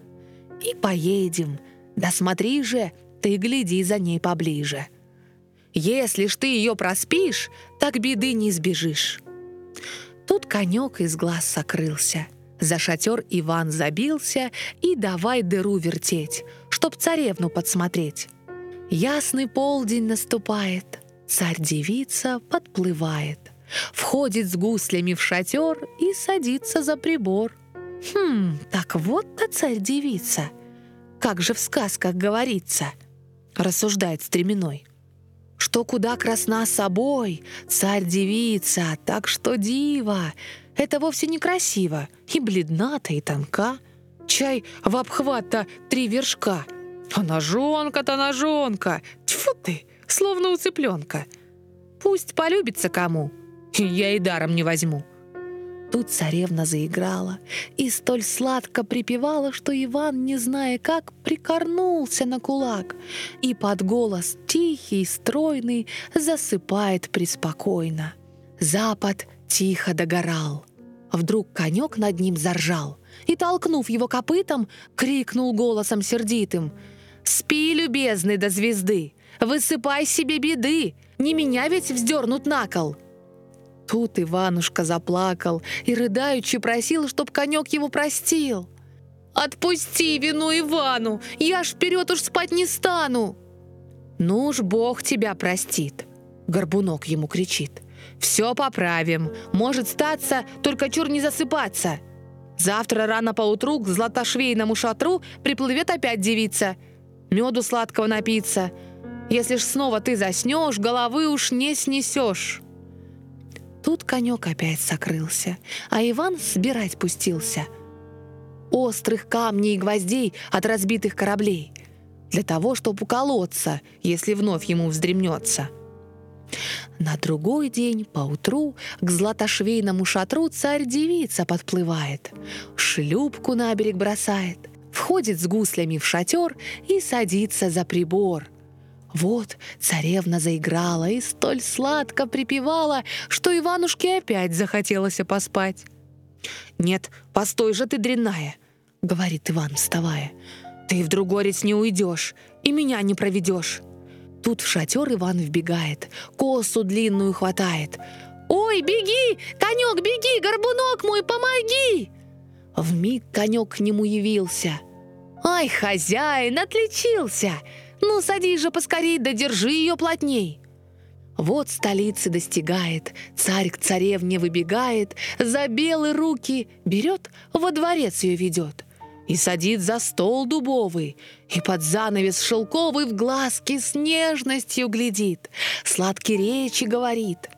И поедем. Да смотри же, ты гляди за ней поближе. Если ж ты ее проспишь, так беды не избежишь. Тут конек из глаз сокрылся. За шатер Иван забился и давай дыру вертеть, чтоб царевну подсмотреть. Ясный полдень наступает, царь-девица подплывает, входит с гуслями в шатер и садится за прибор. Хм, так вот-то царь-девица. Как же в сказках говорится, рассуждает стременной что куда красна собой, царь-девица, так что дива. Это вовсе не красиво, и бледна-то, и тонка. Чай в обхват-то три вершка. А ножонка-то ножонка, тьфу ты, словно у цыпленка. Пусть полюбится кому, я и даром не возьму. Тут царевна заиграла и столь сладко припевала, что Иван, не зная как, прикорнулся на кулак и под голос тихий, стройный засыпает преспокойно. Запад тихо догорал. Вдруг конек над ним заржал и, толкнув его копытом, крикнул голосом сердитым «Спи, любезный, до звезды! Высыпай себе беды! Не меня ведь вздернут на кол!» Тут Иванушка заплакал и рыдаючи просил, чтоб конек его простил. «Отпусти вину Ивану! Я ж вперед уж спать не стану!» «Ну уж Бог тебя простит!» Горбунок ему кричит. «Все поправим. Может статься, только чур не засыпаться. Завтра рано поутру к златошвейному шатру приплывет опять девица. Меду сладкого напиться. Если ж снова ты заснешь, головы уж не снесешь». Тут конек опять сокрылся, а Иван сбирать пустился. Острых камней и гвоздей от разбитых кораблей. Для того, чтобы уколоться, если вновь ему вздремнется. На другой день, поутру, к златошвейному шатру царь-девица подплывает, шлюпку на берег бросает, входит с гуслями в шатер и садится за прибор. Вот царевна заиграла и столь сладко припевала, что Иванушке опять захотелось поспать. «Нет, постой же ты, дрянная!» — говорит Иван, вставая. «Ты в другорец не уйдешь и меня не проведешь!» Тут в шатер Иван вбегает, косу длинную хватает. «Ой, беги! Конек, беги! Горбунок мой, помоги!» В миг конек к нему явился. «Ай, хозяин, отличился! Ну, садись же поскорей, да держи ее плотней!» Вот столицы достигает, царь к царевне выбегает, за белые руки берет, во дворец ее ведет. И садит за стол дубовый, и под занавес шелковый в глазки с нежностью глядит, сладкие речи говорит.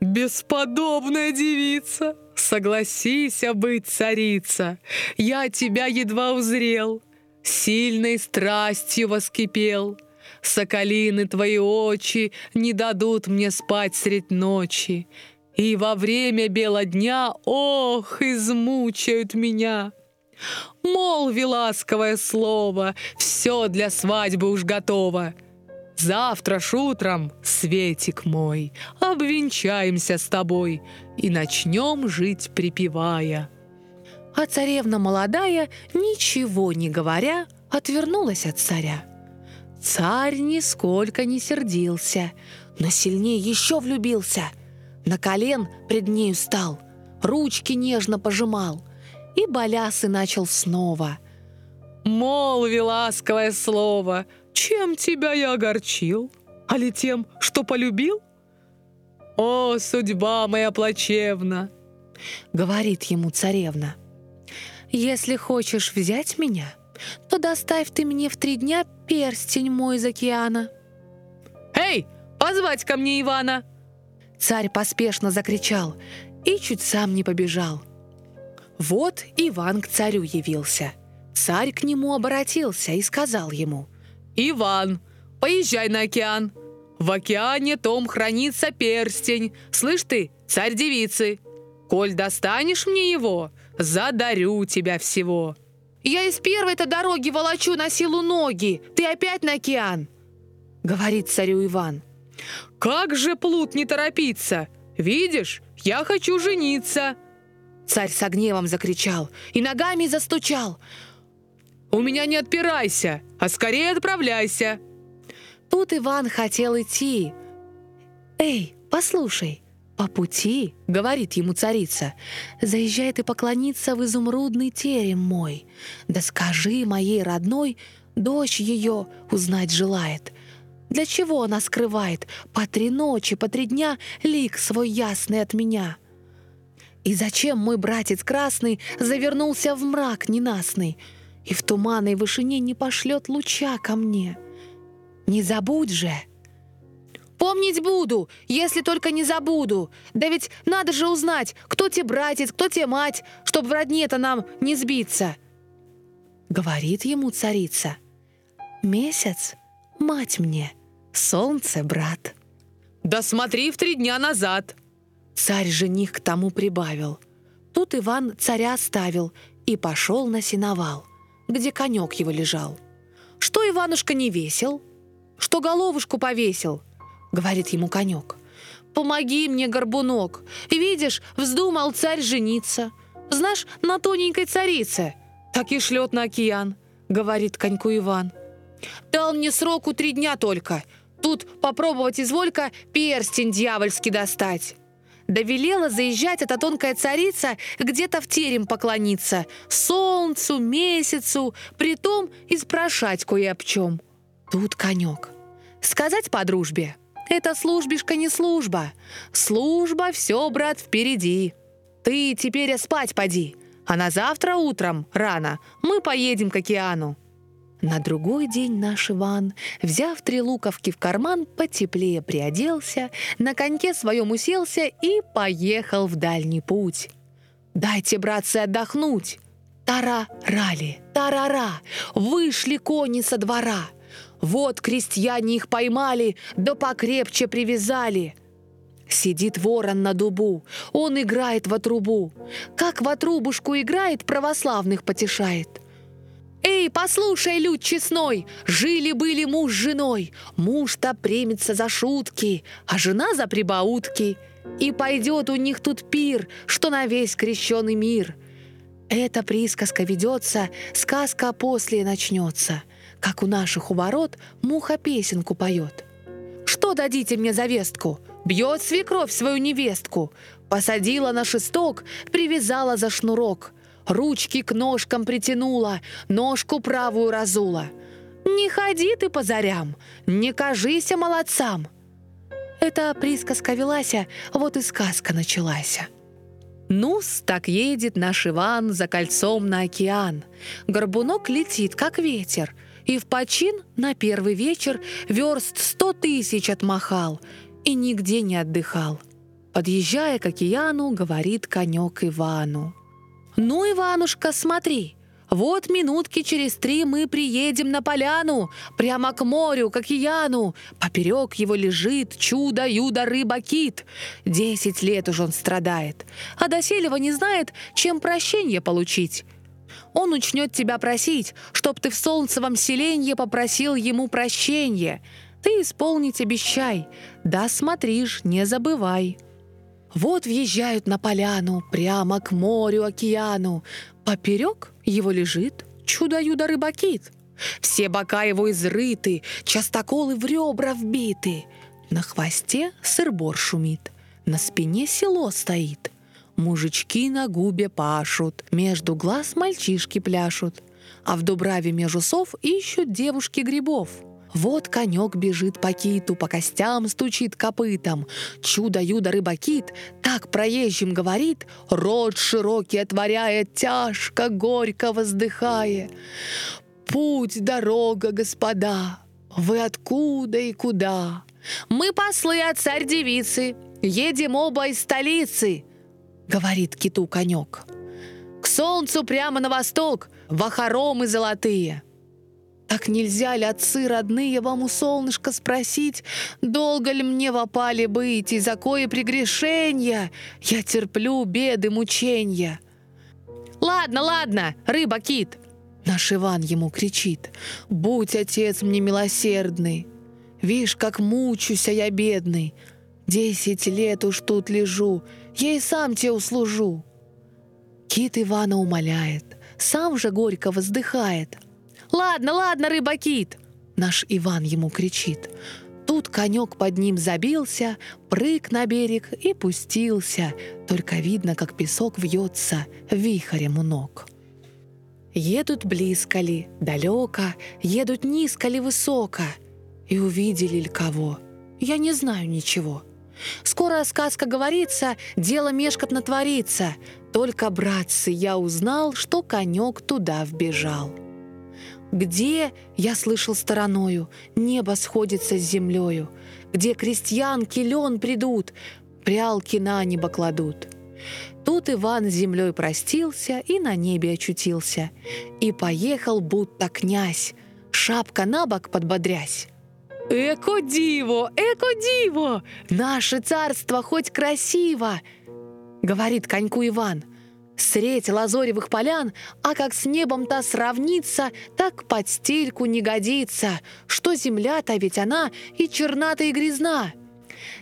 «Бесподобная девица, согласись быть царица, я тебя едва узрел, сильной страстью воскипел. Соколины твои очи не дадут мне спать средь ночи, и во время бела дня, ох, измучают меня. Молви ласковое слово, все для свадьбы уж готово. Завтра ж утром, Светик мой, обвенчаемся с тобой и начнем жить припевая. А царевна молодая, ничего не говоря, отвернулась от царя. Царь нисколько не сердился, но сильнее еще влюбился. На колен пред нею стал, ручки нежно пожимал и балясы начал снова. «Молви ласковое слово, чем тебя я огорчил? А ли тем, что полюбил?» «О, судьба моя плачевна!» Говорит ему царевна. «Если хочешь взять меня, то доставь ты мне в три дня перстень мой из океана». «Эй, позвать ко мне Ивана!» Царь поспешно закричал и чуть сам не побежал. Вот Иван к царю явился. Царь к нему обратился и сказал ему. «Иван, поезжай на океан. В океане том хранится перстень. Слышь ты, царь девицы, коль достанешь мне его, задарю тебя всего». «Я из первой-то дороги волочу на силу ноги. Ты опять на океан!» — говорит царю Иван. «Как же плут не торопиться? Видишь, я хочу жениться!» Царь с гневом закричал и ногами застучал. «У меня не отпирайся, а скорее отправляйся!» Тут Иван хотел идти. «Эй, послушай, по пути, — говорит ему царица, — заезжай ты поклониться в изумрудный терем мой. Да скажи моей родной, дочь ее узнать желает. Для чего она скрывает по три ночи, по три дня лик свой ясный от меня?» И зачем мой братец красный завернулся в мрак ненастный и в туманной вышине не пошлет луча ко мне? Не забудь же!» «Помнить буду, если только не забуду. Да ведь надо же узнать, кто тебе братец, кто тебе мать, чтобы в родне-то нам не сбиться!» Говорит ему царица. «Месяц, мать мне, солнце, брат». «Да смотри в три дня назад!» Царь жених к тому прибавил. Тут Иван царя оставил и пошел на сеновал, где конек его лежал. Что Иванушка не весел, что головушку повесил, говорит ему конек. Помоги мне, горбунок. Видишь, вздумал царь жениться. Знаешь, на тоненькой царице. Так и шлет на океан, говорит коньку Иван. Дал мне сроку три дня только. Тут попробовать изволька перстень дьявольский достать. Да велела заезжать эта тонкая царица где-то в терем поклониться, солнцу, месяцу, притом и спрашать кое об чем. Тут конек. Сказать по дружбе, это службишка не служба. Служба все, брат, впереди. Ты теперь спать поди, а на завтра утром, рано, мы поедем к океану. На другой день наш Иван, взяв три луковки в карман, потеплее приоделся, на коньке своем уселся и поехал в дальний путь. «Дайте, братцы, отдохнуть!» Тара-рали, тарара, вышли кони со двора. Вот крестьяне их поймали, да покрепче привязали. Сидит ворон на дубу, он играет в отрубу. Как в отрубушку играет, православных потешает – «Эй, послушай, люд честной, жили-были муж с женой, муж-то примется за шутки, а жена за прибаутки, и пойдет у них тут пир, что на весь крещеный мир. Эта присказка ведется, сказка после начнется, как у наших у ворот муха песенку поет. Что дадите мне за вестку? Бьет свекровь свою невестку, посадила на шесток, привязала за шнурок — ручки к ножкам притянула, ножку правую разула. «Не ходи ты по зарям, не кажися молодцам!» Эта присказка велася, вот и сказка началась. Ну-с, так едет наш Иван за кольцом на океан. Горбунок летит, как ветер, и в почин на первый вечер верст сто тысяч отмахал и нигде не отдыхал. Подъезжая к океану, говорит конек Ивану. «Ну, Иванушка, смотри, вот минутки через три мы приедем на поляну, прямо к морю, к океану. Поперек его лежит чудо-юдо-рыба-кит. Десять лет уж он страдает, а доселева не знает, чем прощение получить». Он учнет тебя просить, чтоб ты в солнцевом селенье попросил ему прощения. Ты исполнить обещай, да смотришь, не забывай. Вот въезжают на поляну, прямо к морю, океану. Поперек его лежит чудо-юдо-рыбакит. Все бока его изрыты, частоколы в ребра вбиты. На хвосте сырбор шумит, на спине село стоит. Мужички на губе пашут, между глаз мальчишки пляшут, а в дубраве меж усов ищут девушки грибов. Вот конек бежит по киту, по костям стучит копытом. Чудо-юдо рыбакит, так проезжим говорит, рот широкий отворяет, тяжко, горько воздыхая. Путь, дорога, господа, вы откуда и куда? Мы послы от царь-девицы, едем оба из столицы, говорит киту конек. К солнцу прямо на восток, в охоромы золотые. Так нельзя ли, отцы родные, вам у солнышка спросить, долго ли мне в опале быть и за кое прегрешенья я терплю беды мученья? Ладно, ладно, рыба-кит, наш Иван ему кричит, будь, отец, мне милосердный. Вишь, как мучуся я бедный, десять лет уж тут лежу, я и сам тебе услужу. Кит Ивана умоляет, сам же горько воздыхает — «Ладно, ладно, рыбакит!» Наш Иван ему кричит. Тут конек под ним забился, прыг на берег и пустился. Только видно, как песок вьется вихрем у ног. Едут близко ли, далеко, едут низко ли, высоко. И увидели ли кого? Я не знаю ничего. Скоро сказка говорится, дело мешкотно творится. Только, братцы, я узнал, что конек туда вбежал. Где, я слышал стороною, небо сходится с землею, Где крестьянки лен придут, прялки на небо кладут. Тут Иван с землей простился и на небе очутился. И поехал будто князь, шапка на бок подбодрясь. «Эко диво, эко диво! Наше царство хоть красиво!» Говорит коньку Иван – Средь лазоревых полян, а как с небом-то сравнится, так под стельку не годится, что земля-то ведь она и черна-то и грязна.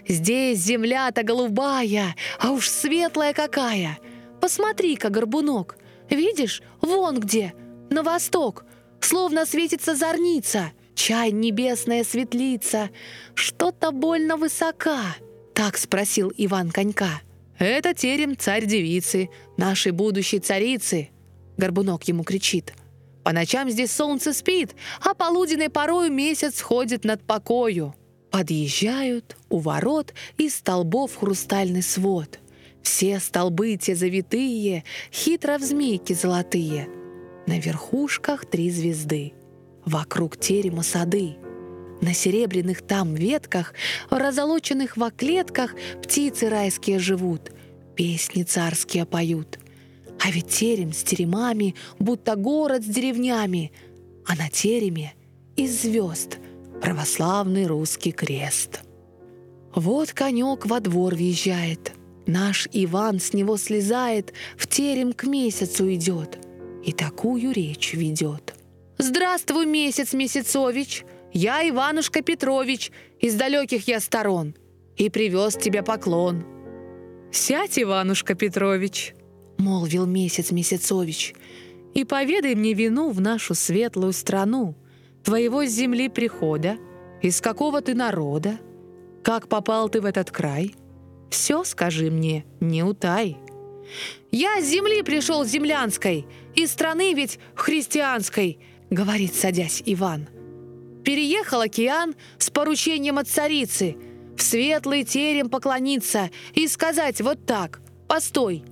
Здесь земля-то голубая, а уж светлая какая. Посмотри-ка, горбунок, видишь, вон где, на восток, словно светится зорница, чай небесная светлица, что-то больно высока. Так спросил Иван конька. «Это терем царь-девицы, нашей будущей царицы!» Горбунок ему кричит. «По ночам здесь солнце спит, а полуденной порою месяц ходит над покою». Подъезжают, у ворот из столбов хрустальный свод. Все столбы те завитые, хитро в змейки золотые. На верхушках три звезды, вокруг терема сады. На серебряных там ветках, разолоченных во клетках птицы райские живут, песни царские поют. А ведь терем с теремами, будто город с деревнями, а на тереме из звезд православный русский крест. Вот конек во двор въезжает, наш Иван с него слезает, в терем к месяцу идет и такую речь ведет. «Здравствуй, месяц Месяцович!» Я Иванушка Петрович, из далеких я сторон, и привез тебе поклон». «Сядь, Иванушка Петрович», — молвил месяц Месяцович, «и поведай мне вину в нашу светлую страну, твоего земли прихода, из какого ты народа, как попал ты в этот край. Все скажи мне, не утай». «Я с земли пришел землянской, из страны ведь христианской», — говорит, садясь Иван. — Переехал океан с поручением от царицы, в светлый терем поклониться и сказать вот так «Постой,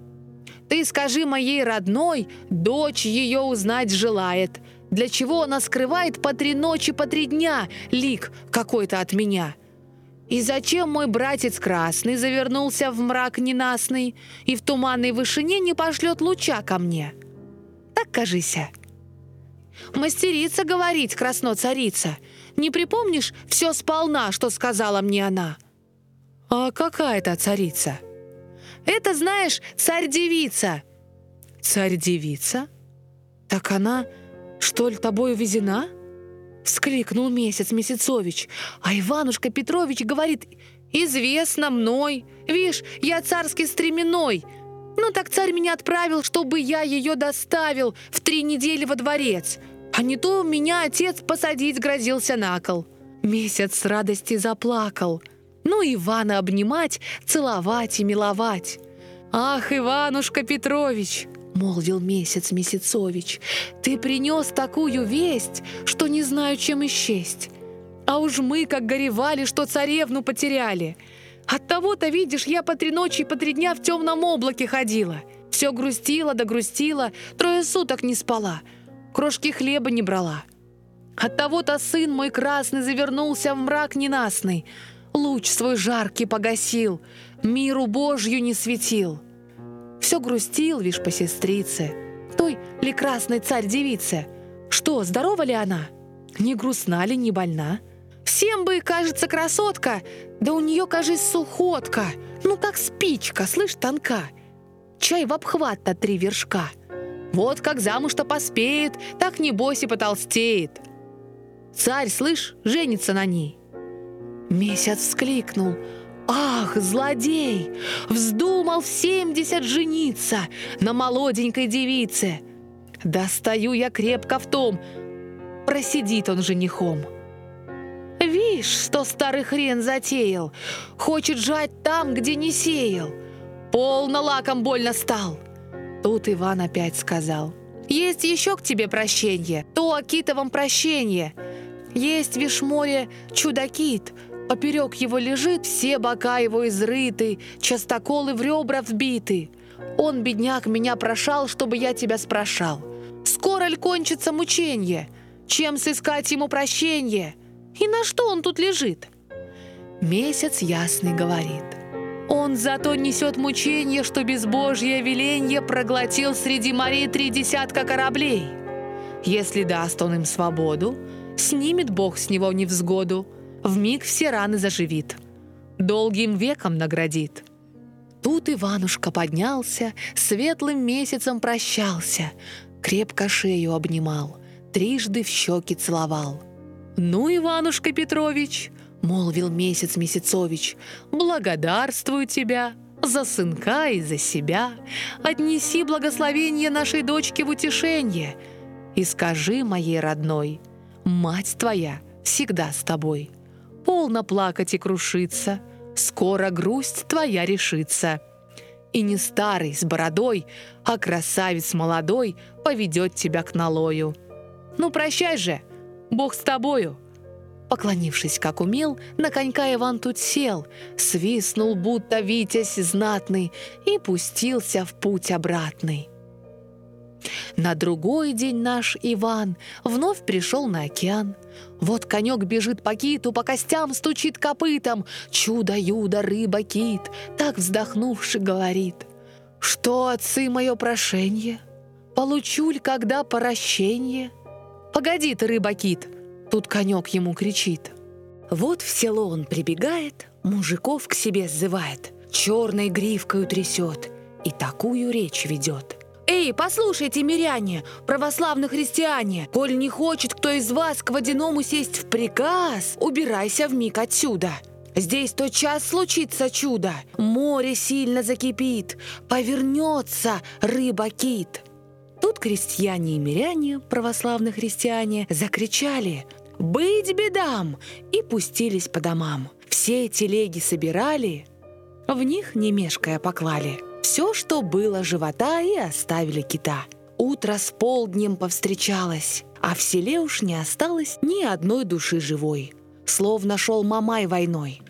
ты скажи моей родной, дочь ее узнать желает, для чего она скрывает по три ночи, по три дня лик какой-то от меня». И зачем мой братец красный завернулся в мрак ненастный и в туманной вышине не пошлет луча ко мне? Так кажися, Мастерица говорить, красно-царица. Не припомнишь все сполна, что сказала мне она?» «А какая это царица?» «Это, знаешь, царь-девица». «Царь-девица? Так она, что ли, тобой увезена?» Вскликнул месяц Месяцович, а Иванушка Петрович говорит, «Известно мной, видишь, я царский стременной, ну так царь меня отправил, чтобы я ее доставил в три недели во дворец. А не то меня отец посадить грозился на кол. Месяц с радости заплакал. Ну, Ивана обнимать, целовать и миловать. «Ах, Иванушка Петрович!» — молвил месяц Месяцович. «Ты принес такую весть, что не знаю, чем исчесть. А уж мы как горевали, что царевну потеряли. От того-то, видишь, я по три ночи и по три дня в темном облаке ходила. Все грустила да грустила, трое суток не спала. Крошки хлеба не брала. От того-то сын мой красный завернулся в мрак ненастный. Луч свой жаркий погасил, миру Божью не светил. Все грустил, вишь, по сестрице, той ли красной царь-девице. Что, здорова ли она? Не грустна ли, не больна? Всем бы, кажется, красотка, да у нее, кажется, сухотка. Ну, как спичка, слышь, тонка. Чай в обхват-то три вершка. Вот как замуж-то поспеет, так небось и потолстеет. Царь, слышь, женится на ней. Месяц вскликнул. «Ах, злодей! Вздумал в семьдесят жениться на молоденькой девице! Достаю я крепко в том, просидит он женихом!» Вишь, что старый хрен затеял, хочет жать там, где не сеял. Полно лаком больно стал. Тут Иван опять сказал. Есть еще к тебе прощение, то о китовом прощение. Есть в Вишморе чудакит, поперек его лежит, все бока его изрыты, частоколы в ребра вбиты. Он, бедняк, меня прошал, чтобы я тебя спрашал. Скоро ли кончится мучение? Чем сыскать ему прощение? И на что он тут лежит? Месяц ясный говорит. Он зато несет мучение, что безбожье веленье проглотил среди морей три десятка кораблей. Если даст он им свободу, снимет Бог с него невзгоду, в миг все раны заживит, долгим веком наградит. Тут Иванушка поднялся, светлым месяцем прощался, крепко шею обнимал, трижды в щеки целовал. «Ну, Иванушка Петрович», — молвил месяц Месяцович, «благодарствую тебя, за сынка и за себя. Отнеси благословение нашей дочке в утешение и скажи моей родной, мать твоя всегда с тобой. Полно плакать и крушиться, скоро грусть твоя решится. И не старый с бородой, а красавец молодой поведет тебя к налою. Ну, прощай же, Бог с тобою!» Поклонившись, как умел, на конька Иван тут сел, свистнул, будто витязь знатный, и пустился в путь обратный. На другой день наш Иван вновь пришел на океан. Вот конек бежит по киту, по костям стучит копытом. Чудо-юдо, рыба-кит, так вздохнувши говорит. Что, отцы, мое прошение? Получу ли когда прощение? «Погоди ты, рыба-кит!» Тут конек ему кричит. Вот в село он прибегает, мужиков к себе сзывает, черной гривкою трясет и такую речь ведет. «Эй, послушайте, миряне, православные христиане, коль не хочет кто из вас к водяному сесть в приказ, убирайся в миг отсюда!» Здесь тот час случится чудо, море сильно закипит, повернется рыба-кит. Тут крестьяне и миряне, православные христиане, закричали «Быть бедам!» и пустились по домам. Все телеги собирали, в них, не мешкая, поклали все, что было живота, и оставили кита. Утро с полднем повстречалось, а в селе уж не осталось ни одной души живой. Словно шел мамай войной.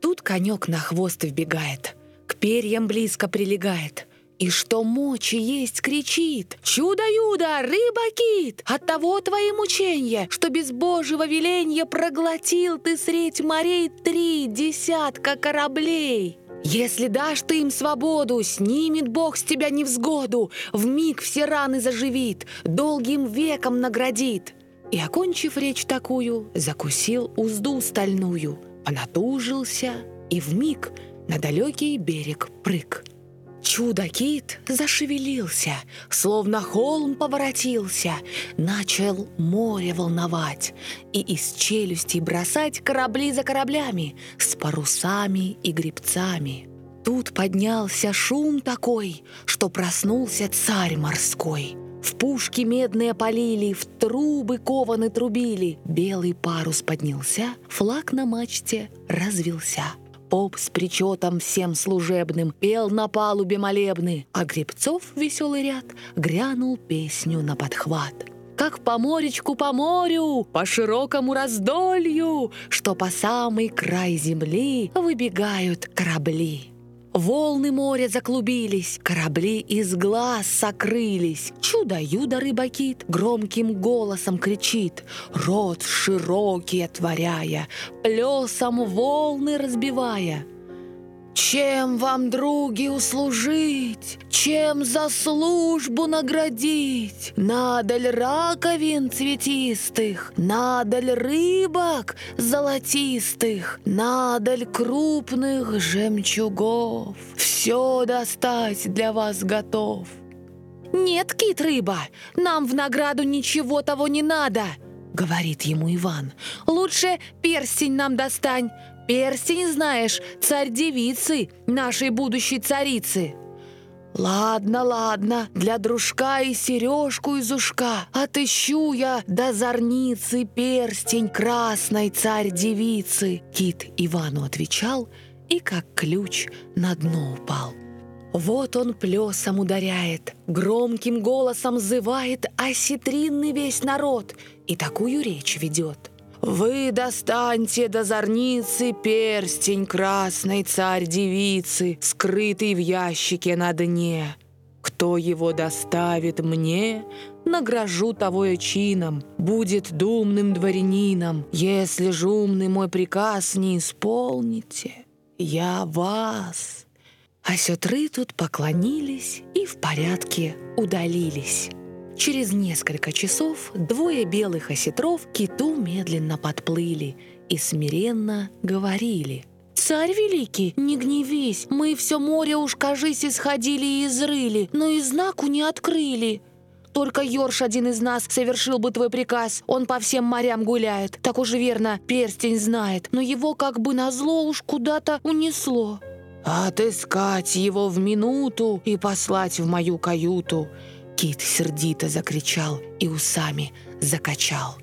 Тут конек на хвост вбегает, к перьям близко прилегает — и что мочи есть, кричит «Чудо-юдо, рыба-кит! От того твои мучения, что без божьего веления проглотил ты средь морей три десятка кораблей!» Если дашь ты им свободу, снимет Бог с тебя невзгоду, в миг все раны заживит, долгим веком наградит. И, окончив речь такую, закусил узду стальную, понатужился и в миг на далекий берег прыг. Чудо-кит зашевелился, словно холм поворотился, начал море волновать и из челюстей бросать корабли за кораблями с парусами и грибцами. Тут поднялся шум такой, что проснулся царь морской. В пушки медные полили, в трубы кованы трубили. Белый парус поднялся, флаг на мачте развелся. Поп с причетом всем служебным пел на палубе молебны, а Гребцов веселый ряд грянул песню на подхват. как по моречку по морю, по широкому раздолью, что по самый край земли выбегают корабли. Волны моря заклубились, корабли из глаз сокрылись. Чудо-юдо рыбакит, громким голосом кричит, рот широкий отворяя, плесом волны разбивая. Чем вам, други, услужить? Чем за службу наградить? Надаль раковин цветистых, Надаль рыбок золотистых, Надаль крупных жемчугов. Все достать для вас готов. «Нет, кит-рыба, нам в награду ничего того не надо!» — говорит ему Иван. «Лучше перстень нам достань, Перстень, знаешь, царь-девицы, нашей будущей царицы. Ладно, ладно, для дружка и сережку из ушка Отыщу я до зорницы перстень красной царь-девицы Кит Ивану отвечал и как ключ на дно упал. Вот он плесом ударяет, громким голосом зывает осетринный весь народ и такую речь ведет. Вы достаньте до зорницы перстень красной царь-девицы, скрытый в ящике на дне. Кто его доставит мне, награжу того я чином, будет думным дворянином. Если же умный мой приказ не исполните, я вас. А сестры тут поклонились и в порядке удалились. Через несколько часов двое белых осетров киту медленно подплыли и смиренно говорили. «Царь великий, не гневись, мы все море уж, кажись, исходили и изрыли, но и знаку не открыли. Только Йорш один из нас совершил бы твой приказ, он по всем морям гуляет, так уж верно, перстень знает, но его как бы назло уж куда-то унесло». «Отыскать его в минуту и послать в мою каюту», Кит сердито закричал и усами закачал.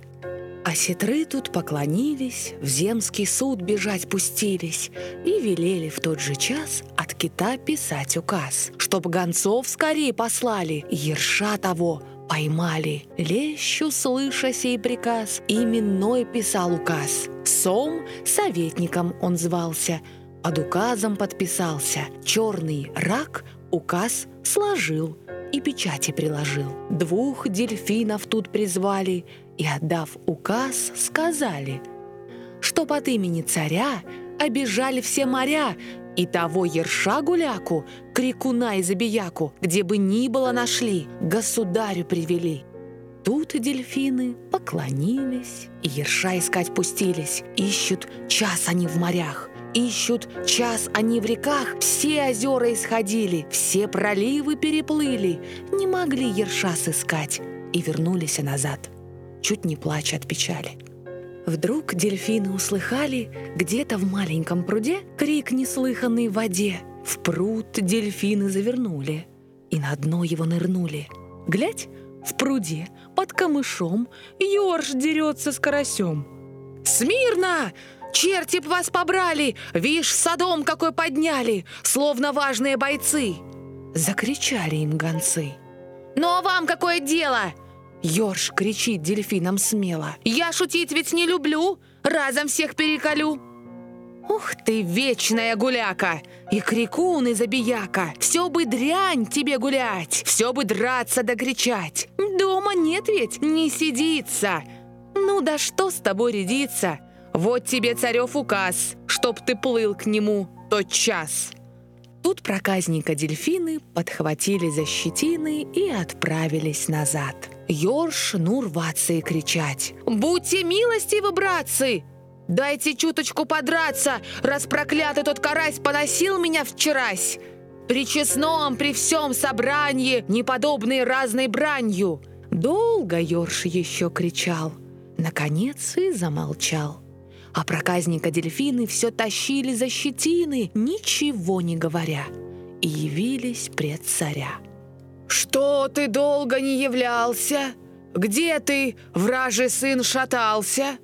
А сетры тут поклонились, в земский суд бежать пустились и велели в тот же час от кита писать указ, чтоб гонцов скорее послали, ерша того поймали. Лещу, слыша сей приказ, именной писал указ. Сом советником он звался, под указом подписался. Черный рак указ сложил – и печати приложил. Двух дельфинов тут призвали и, отдав указ, сказали, что под имени царя обижали все моря и того ерша-гуляку, крикуна и забияку, где бы ни было нашли, государю привели. Тут дельфины поклонились, и ерша искать пустились. Ищут час они в морях, ищут, час они в реках, все озера исходили, все проливы переплыли, не могли ерша сыскать и вернулись назад, чуть не плача от печали. Вдруг дельфины услыхали где-то в маленьком пруде крик неслыханный в воде. В пруд дельфины завернули и на дно его нырнули. Глядь, в пруде под камышом ёрш дерется с карасем. «Смирно! Черти б вас побрали! Вишь, садом какой подняли, словно важные бойцы!» Закричали им гонцы. «Ну а вам какое дело?» Ёрш кричит дельфинам смело. «Я шутить ведь не люблю, разом всех переколю!» «Ух ты, вечная гуляка! И крикун, и забияка! Все бы дрянь тебе гулять, все бы драться да кричать! Дома нет ведь, не сидится! Ну да что с тобой рядиться? Вот тебе царев указ, чтоб ты плыл к нему тот час». Тут проказника дельфины подхватили за щетины и отправились назад. Ёрш ну рваться и кричать. «Будьте милостивы, братцы! Дайте чуточку подраться, раз проклятый тот карась поносил меня вчерась! При честном, при всем собрании, неподобной разной бранью!» Долго Ёрш еще кричал. Наконец и замолчал. А проказника дельфины все тащили за щетины, ничего не говоря, и явились пред царя. «Что ты долго не являлся? Где ты, вражий сын, шатался?»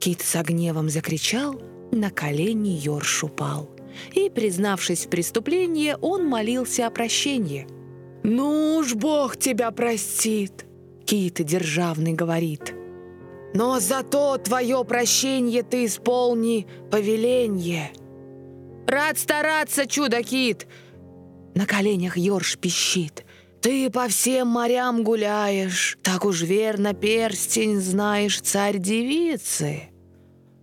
Кит с гневом закричал, на колени Йорш упал. И, признавшись в преступлении, он молился о прощении. «Ну уж Бог тебя простит! Кит державный говорит. Но зато твое прощение ты исполни повеление. Рад стараться, чудо-кит! На коленях Ёрш пищит. Ты по всем морям гуляешь, так уж верно перстень знаешь царь-девицы.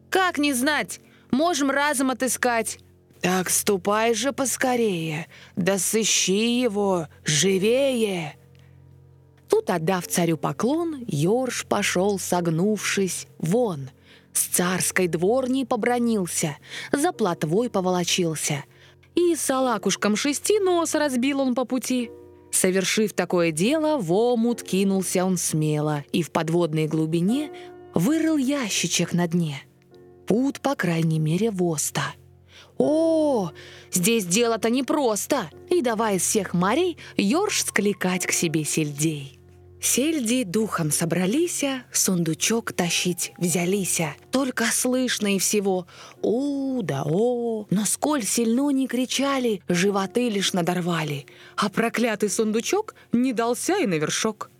Как не знать? Можем разом отыскать. Так ступай же поскорее, да сыщи его живее. Тут, отдав царю поклон, Ёрш пошел, согнувшись, вон. С царской дворней побронился, за плотвой поволочился. И салакушком шести нос разбил он по пути. Совершив такое дело, в омут кинулся он смело и в подводной глубине вырыл ящичек на дне. Пут, по крайней мере, воста. О, здесь дело-то непросто. И давай из всех морей Ёрш скликать к себе сельдей. Сельди духом собрались, сундучок тащить взялись. Только слышно и всего «У да о». Но сколь сильно не кричали, животы лишь надорвали. А проклятый сундучок не дался и на вершок.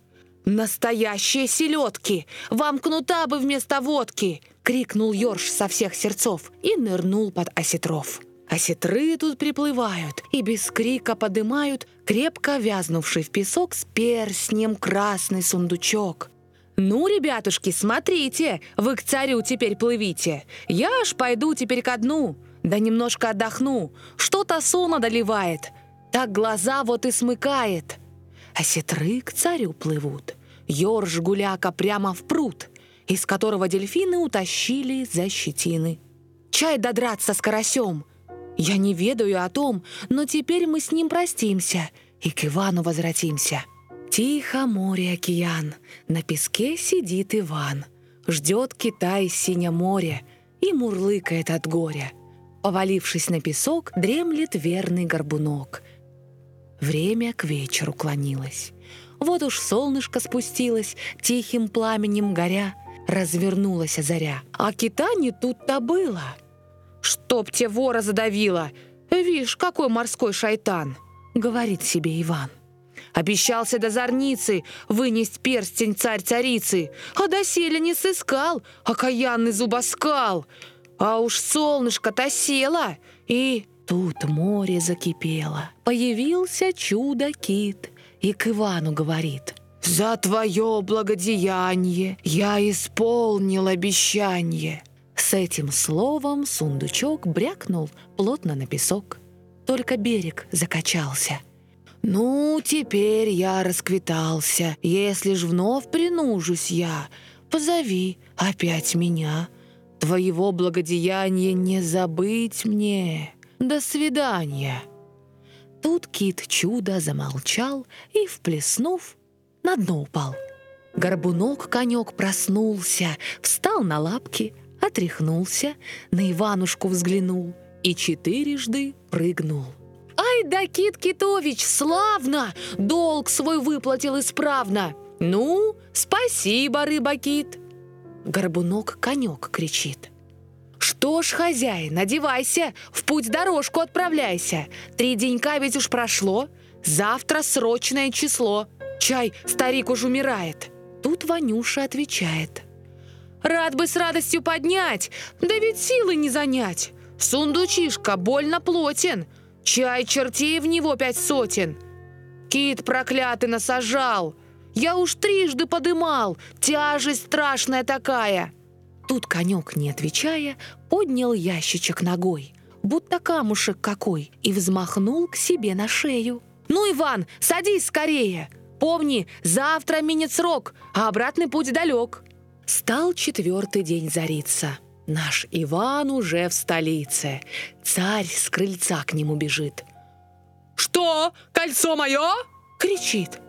«Настоящие селедки! Вам кнута бы вместо водки!» — крикнул Ёрш со всех сердцов и нырнул под осетров. Осетры тут приплывают и без крика подымают крепко вязнувший в песок с перстнем красный сундучок. «Ну, ребятушки, смотрите, вы к царю теперь плывите. Я аж пойду теперь ко дну, да немножко отдохну. Что-то сон одолевает, так глаза вот и смыкает». Осетры к царю плывут. Ёрш гуляка прямо в пруд, из которого дельфины утащили за щетины. «Чай додраться с карасем!» Я не ведаю о том, но теперь мы с ним простимся и к Ивану возвратимся. Тихо море океан, на песке сидит Иван. Ждет Китай сине море и мурлыкает от горя. Повалившись на песок, дремлет верный горбунок. Время к вечеру клонилось. Вот уж солнышко спустилось, тихим пламенем горя, развернулась заря. А кита не тут-то было — «Чтоб те вора задавило! Вишь, какой морской шайтан!» — говорит себе Иван. Обещался до зорницы вынести перстень царь-царицы, а доселе не сыскал, окаянный зубоскал. А уж солнышко-то село, и тут море закипело. Появился чудо-кит и к Ивану говорит — «За твое благодеяние я исполнил обещание. С этим словом сундучок брякнул плотно на песок. Только берег закачался. «Ну, теперь я расквитался. Если ж вновь принужусь я, позови опять меня. Твоего благодеяния не забыть мне. До свидания». Тут кит чудо замолчал и, вплеснув, на дно упал. Горбунок-конек проснулся, встал на лапки, отряхнулся, на Иванушку взглянул и четырежды прыгнул. «Ай да, Кит Китович, славно! Долг свой выплатил исправно! Ну, спасибо, рыба-кит!» Горбунок-конек кричит. «Что ж, хозяин, одевайся, в путь дорожку отправляйся. Три денька ведь уж прошло, завтра срочное число. Чай, старик уж умирает». Тут Ванюша отвечает – Рад бы с радостью поднять, да ведь силы не занять. Сундучишка больно плотен, чай чертей в него пять сотен. Кит проклятый насажал, я уж трижды подымал, тяжесть страшная такая. Тут конек, не отвечая, поднял ящичек ногой, будто камушек какой, и взмахнул к себе на шею. «Ну, Иван, садись скорее! Помни, завтра минет срок, а обратный путь далек!» Стал четвертый день зариться. Наш Иван уже в столице. Царь с крыльца к нему бежит. «Что? Кольцо мое?» — кричит.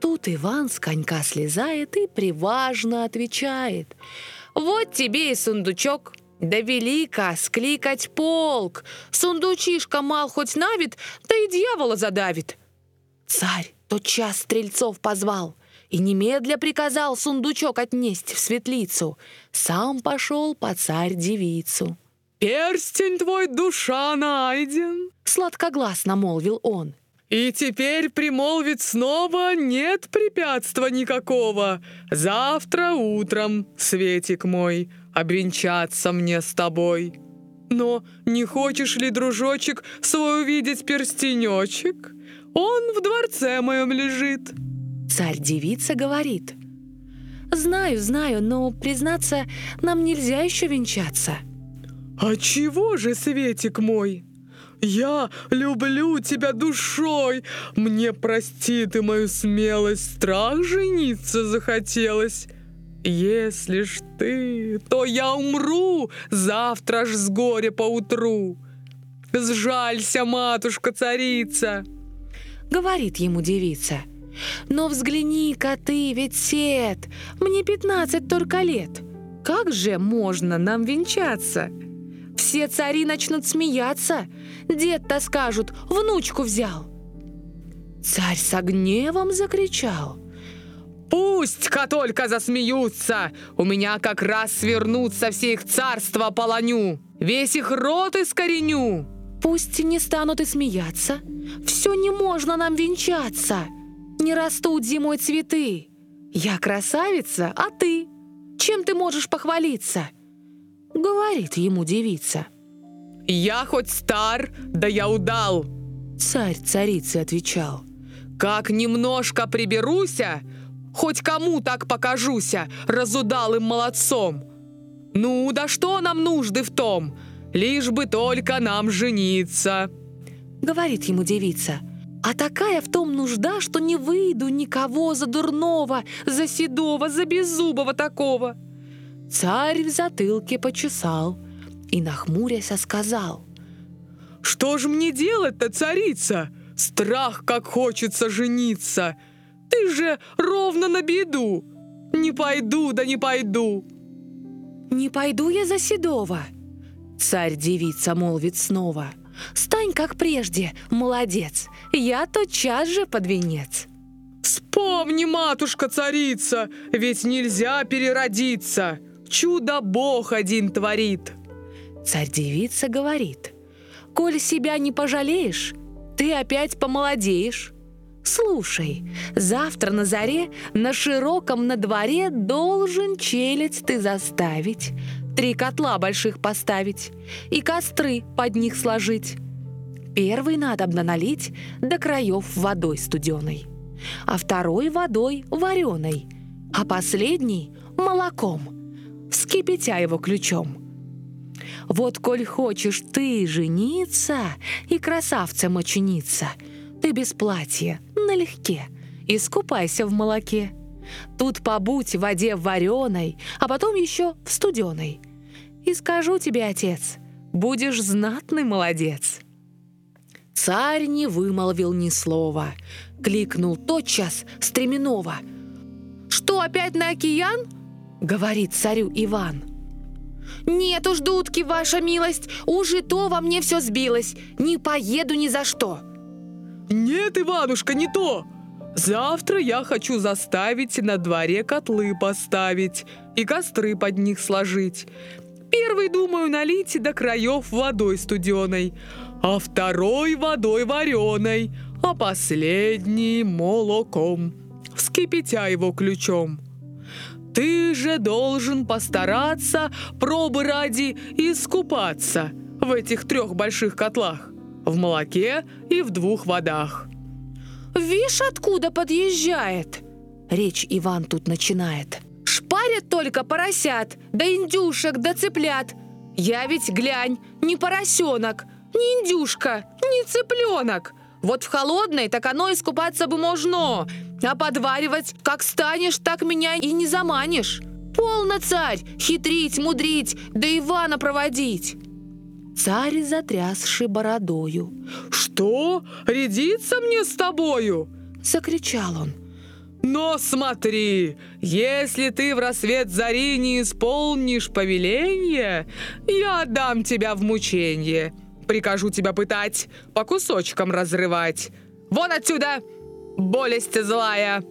Тут Иван с конька слезает и приважно отвечает. «Вот тебе и сундучок. Да велика скликать полк. Сундучишка мал хоть навит, да и дьявола задавит». Царь тот час стрельцов позвал и немедля приказал сундучок отнести в светлицу. Сам пошел по царь-девицу. «Перстень твой, душа, найден!» Сладкогласно молвил он. И теперь примолвить снова нет препятства никакого. Завтра утром, Светик мой, обвенчаться мне с тобой. Но не хочешь ли, дружочек, свой увидеть перстенечек? Он в дворце моем лежит. Царь-девица говорит. Знаю, знаю, но, признаться, нам нельзя еще венчаться. А чего же, Светик мой? Я люблю тебя душой. Мне прости ты мою смелость, страх жениться захотелось. Если ж ты, то я умру завтра ж с горя поутру. Сжалься, матушка-царица!» Говорит ему девица. «Но взгляни-ка ты, ведь сед, мне пятнадцать только лет. Как же можно нам венчаться?» Все цари начнут смеяться. Дед-то скажут, внучку взял. Царь с гневом закричал. «Пусть-ка только засмеются! У меня как раз свернутся все их царства полоню! Весь их рот искореню!» «Пусть не станут и смеяться! Все не можно нам венчаться! Не растут зимой цветы! Я красавица, а ты? Чем ты можешь похвалиться?» Говорит ему девица. «Я хоть стар, да я удал!» Царь царице отвечал. «Как немножко приберуся, хоть кому так покажуся, разудалым молодцом! Ну, да что нам нужды в том, лишь бы только нам жениться!» Говорит ему девица. А такая в том нужда, что не выйду никого за дурного, за седого, за беззубого такого. Царь в затылке почесал и, нахмурясь, сказал. «Что ж мне делать-то, царица? Страх, как хочется жениться! Ты же ровно на беду! Не пойду, да не пойду!» «Не пойду я за Седова!» Царь-девица молвит снова. «Стань, как прежде, молодец! Я тотчас же под венец!» «Вспомни, матушка-царица, ведь нельзя переродиться!» чудо Бог один творит!» Царь-девица говорит, «Коль себя не пожалеешь, ты опять помолодеешь. Слушай, завтра на заре на широком на дворе должен челядь ты заставить, три котла больших поставить и костры под них сложить. Первый надо налить до краев водой студеной, а второй водой вареной, а последний — молоком — вскипятя его ключом. Вот коль хочешь ты жениться и красавцем очиниться, ты без платья, налегке, искупайся в молоке. Тут побудь в воде вареной, а потом еще в студеной. И скажу тебе, отец, будешь знатный молодец. Царь не вымолвил ни слова, кликнул тотчас стременного. «Что, опять на океан?» — говорит царю Иван. «Нет уж, дудки, ваша милость, уже то во мне все сбилось. Не поеду ни за что». «Нет, Иванушка, не то. Завтра я хочу заставить на дворе котлы поставить и костры под них сложить. Первый, думаю, налить до краев водой студеной, а второй водой вареной, а последний молоком, вскипятя его ключом». Ты же должен постараться, пробы ради, искупаться в этих трех больших котлах. В молоке и в двух водах. «Вишь, откуда подъезжает?» Речь Иван тут начинает. «Шпарят только поросят, да индюшек, да цыплят. Я ведь, глянь, не поросенок, не индюшка, не цыпленок. Вот в холодной так оно искупаться бы можно, а подваривать, как станешь, так меня и не заманишь. Полно, царь, хитрить, мудрить, да Ивана проводить. Царь затрясши бородою. «Что? Рядиться мне с тобою?» Закричал он. «Но смотри, если ты в рассвет зари не исполнишь повеление, я отдам тебя в мучение. Прикажу тебя пытать, по кусочкам разрывать. Вон отсюда!» болесть злая!»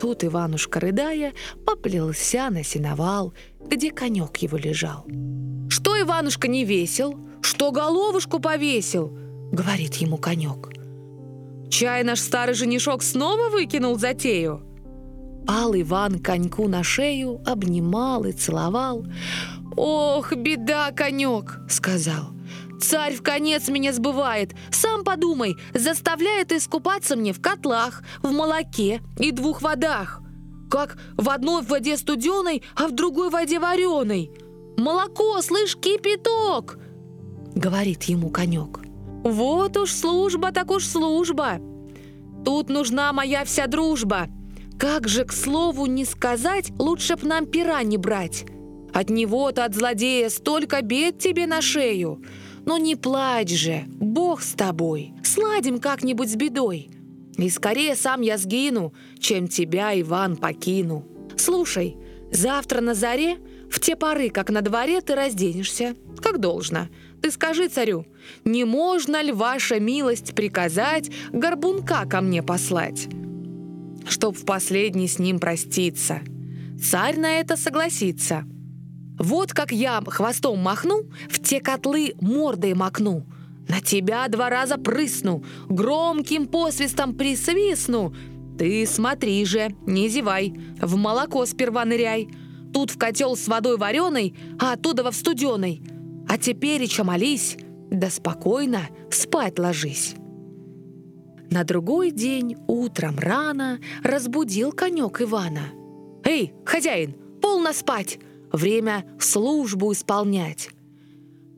Тут Иванушка, рыдая, поплелся на сеновал, где конек его лежал. «Что, Иванушка, не весел? Что головушку повесил?» — говорит ему конек. Чай наш старый женишок снова выкинул затею?» Пал Иван коньку на шею, обнимал и целовал. «Ох, беда, конек!» — сказал. «Царь в конец меня сбывает. Сам подумай, заставляет искупаться мне в котлах, в молоке и двух водах. Как в одной воде студеной, а в другой воде вареной. Молоко, слышь, кипяток!» — говорит ему конек. «Вот уж служба, так уж служба. Тут нужна моя вся дружба. Как же, к слову, не сказать, лучше б нам пера не брать. От него-то, от злодея, столько бед тебе на шею. Но не плачь же, Бог с тобой. Сладим как-нибудь с бедой. И скорее сам я сгину, чем тебя, Иван, покину. Слушай, завтра на заре, в те поры, как на дворе, ты разденешься, как должно. Ты скажи царю, не можно ли ваша милость приказать горбунка ко мне послать, чтоб в последний с ним проститься? Царь на это согласится. Вот как я хвостом махну, в те котлы мордой макну. На тебя два раза прысну, громким посвистом присвистну. Ты смотри же, не зевай, в молоко сперва ныряй. Тут в котел с водой вареной, а оттуда во в студеной. А теперь еще молись, да спокойно спать ложись. На другой день утром рано разбудил конек Ивана. «Эй, хозяин, полно спать! Время службу исполнять!»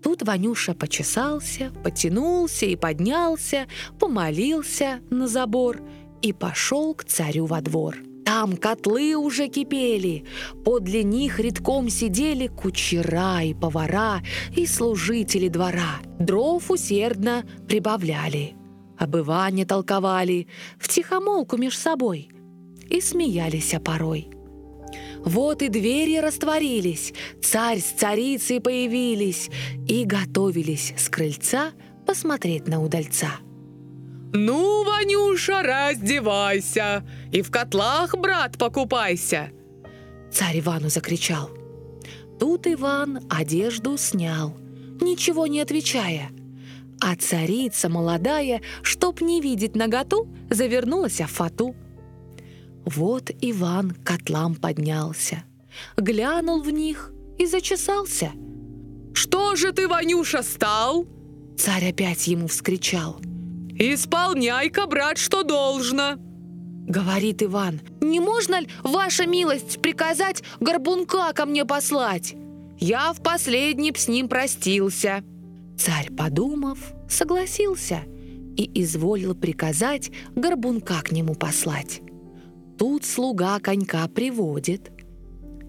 Тут Ванюша почесался, потянулся и поднялся, помолился на забор и пошел к царю во двор. Там котлы уже кипели, подле них редком сидели кучера и повара и служители двора. Дров усердно прибавляли, об Иване толковали, втихомолку меж собой и смеялись порой. Вот и двери растворились, царь с царицей появились и готовились с крыльца посмотреть на удальца. «Ну, Ванюша, раздевайся и в котлах, брат, покупайся!» Царь Ивану закричал. Тут Иван одежду снял, ничего не отвечая. А царица молодая, чтоб не видеть наготу, завернулась в фату. Вот Иван к котлам поднялся, глянул в них и зачесался. «Что же ты, Ванюша, стал?» Царь опять ему вскричал – «Исполняй-ка, брат, что должно!» Говорит Иван, «Не можно ли, ваша милость, приказать горбунка ко мне послать? Я в последний б с ним простился». Царь, подумав, согласился и изволил приказать горбунка к нему послать. Тут слуга конька приводит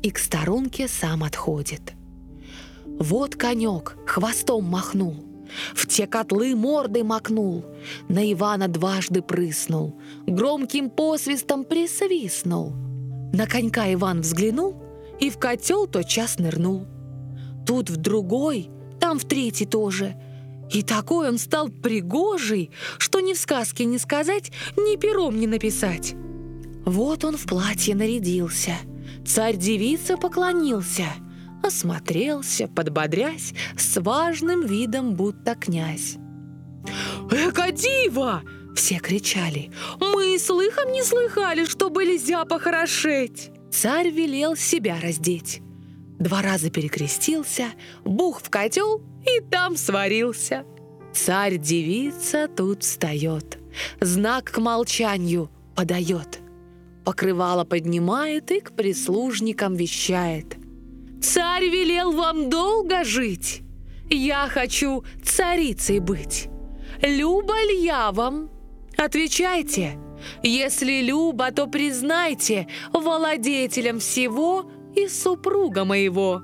и к сторонке сам отходит. Вот конек хвостом махнул, в те котлы мордой макнул, на Ивана дважды прыснул, громким посвистом присвистнул. На конька Иван взглянул и в котел тотчас нырнул. Тут в другой, там в третий тоже. И такой он стал пригожий, что ни в сказке не сказать, ни пером не написать. Вот он в платье нарядился, царь-девица поклонился — осмотрелся, подбодрясь, с важным видом, будто князь. «Эка дива!» — все кричали. «Мы слыхом не слыхали, что были зяпа хорошеть!» Царь велел себя раздеть. Два раза перекрестился, бух в котел и там сварился. Царь-девица тут встает, знак к молчанию подает. Покрывало поднимает и к прислужникам вещает. Царь велел вам долго жить. Я хочу царицей быть. Люба ли я вам? Отвечайте. Если Люба, то признайте владетелем всего и супруга моего».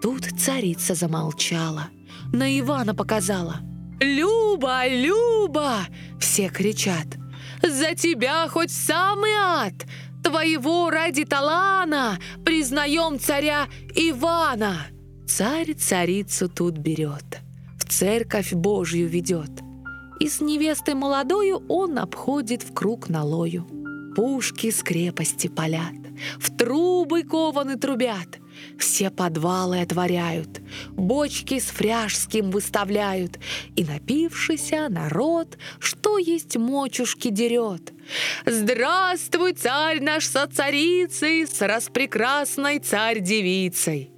Тут царица замолчала, на Ивана показала. «Люба, Люба!» — все кричат. «За тебя хоть самый ад! Твоего ради Талана признаем царя Ивана!» Царь царицу тут берет, в церковь Божью ведет. И с невестой молодою он обходит в круг налою. Пушки с крепости палят, в трубы кованы трубят, Все подвалы отворяют, бочки с фряжским выставляют, и напившийся народ, что есть мочушки дерет. «Здравствуй, царь наш со царицей, с распрекрасной царь-девицей!»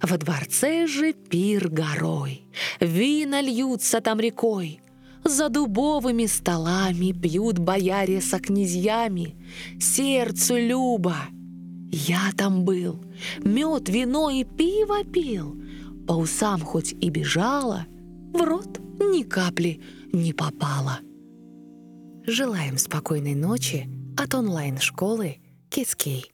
Во дворце же пир горой, вина льются там рекой, за дубовыми столами пьют бояре со князьями, сердцу любо. Я там был, мед, вино и пиво пил, по усам хоть и бежала, в рот ни капли не попала. Желаем спокойной ночи от онлайн-школы Кискей.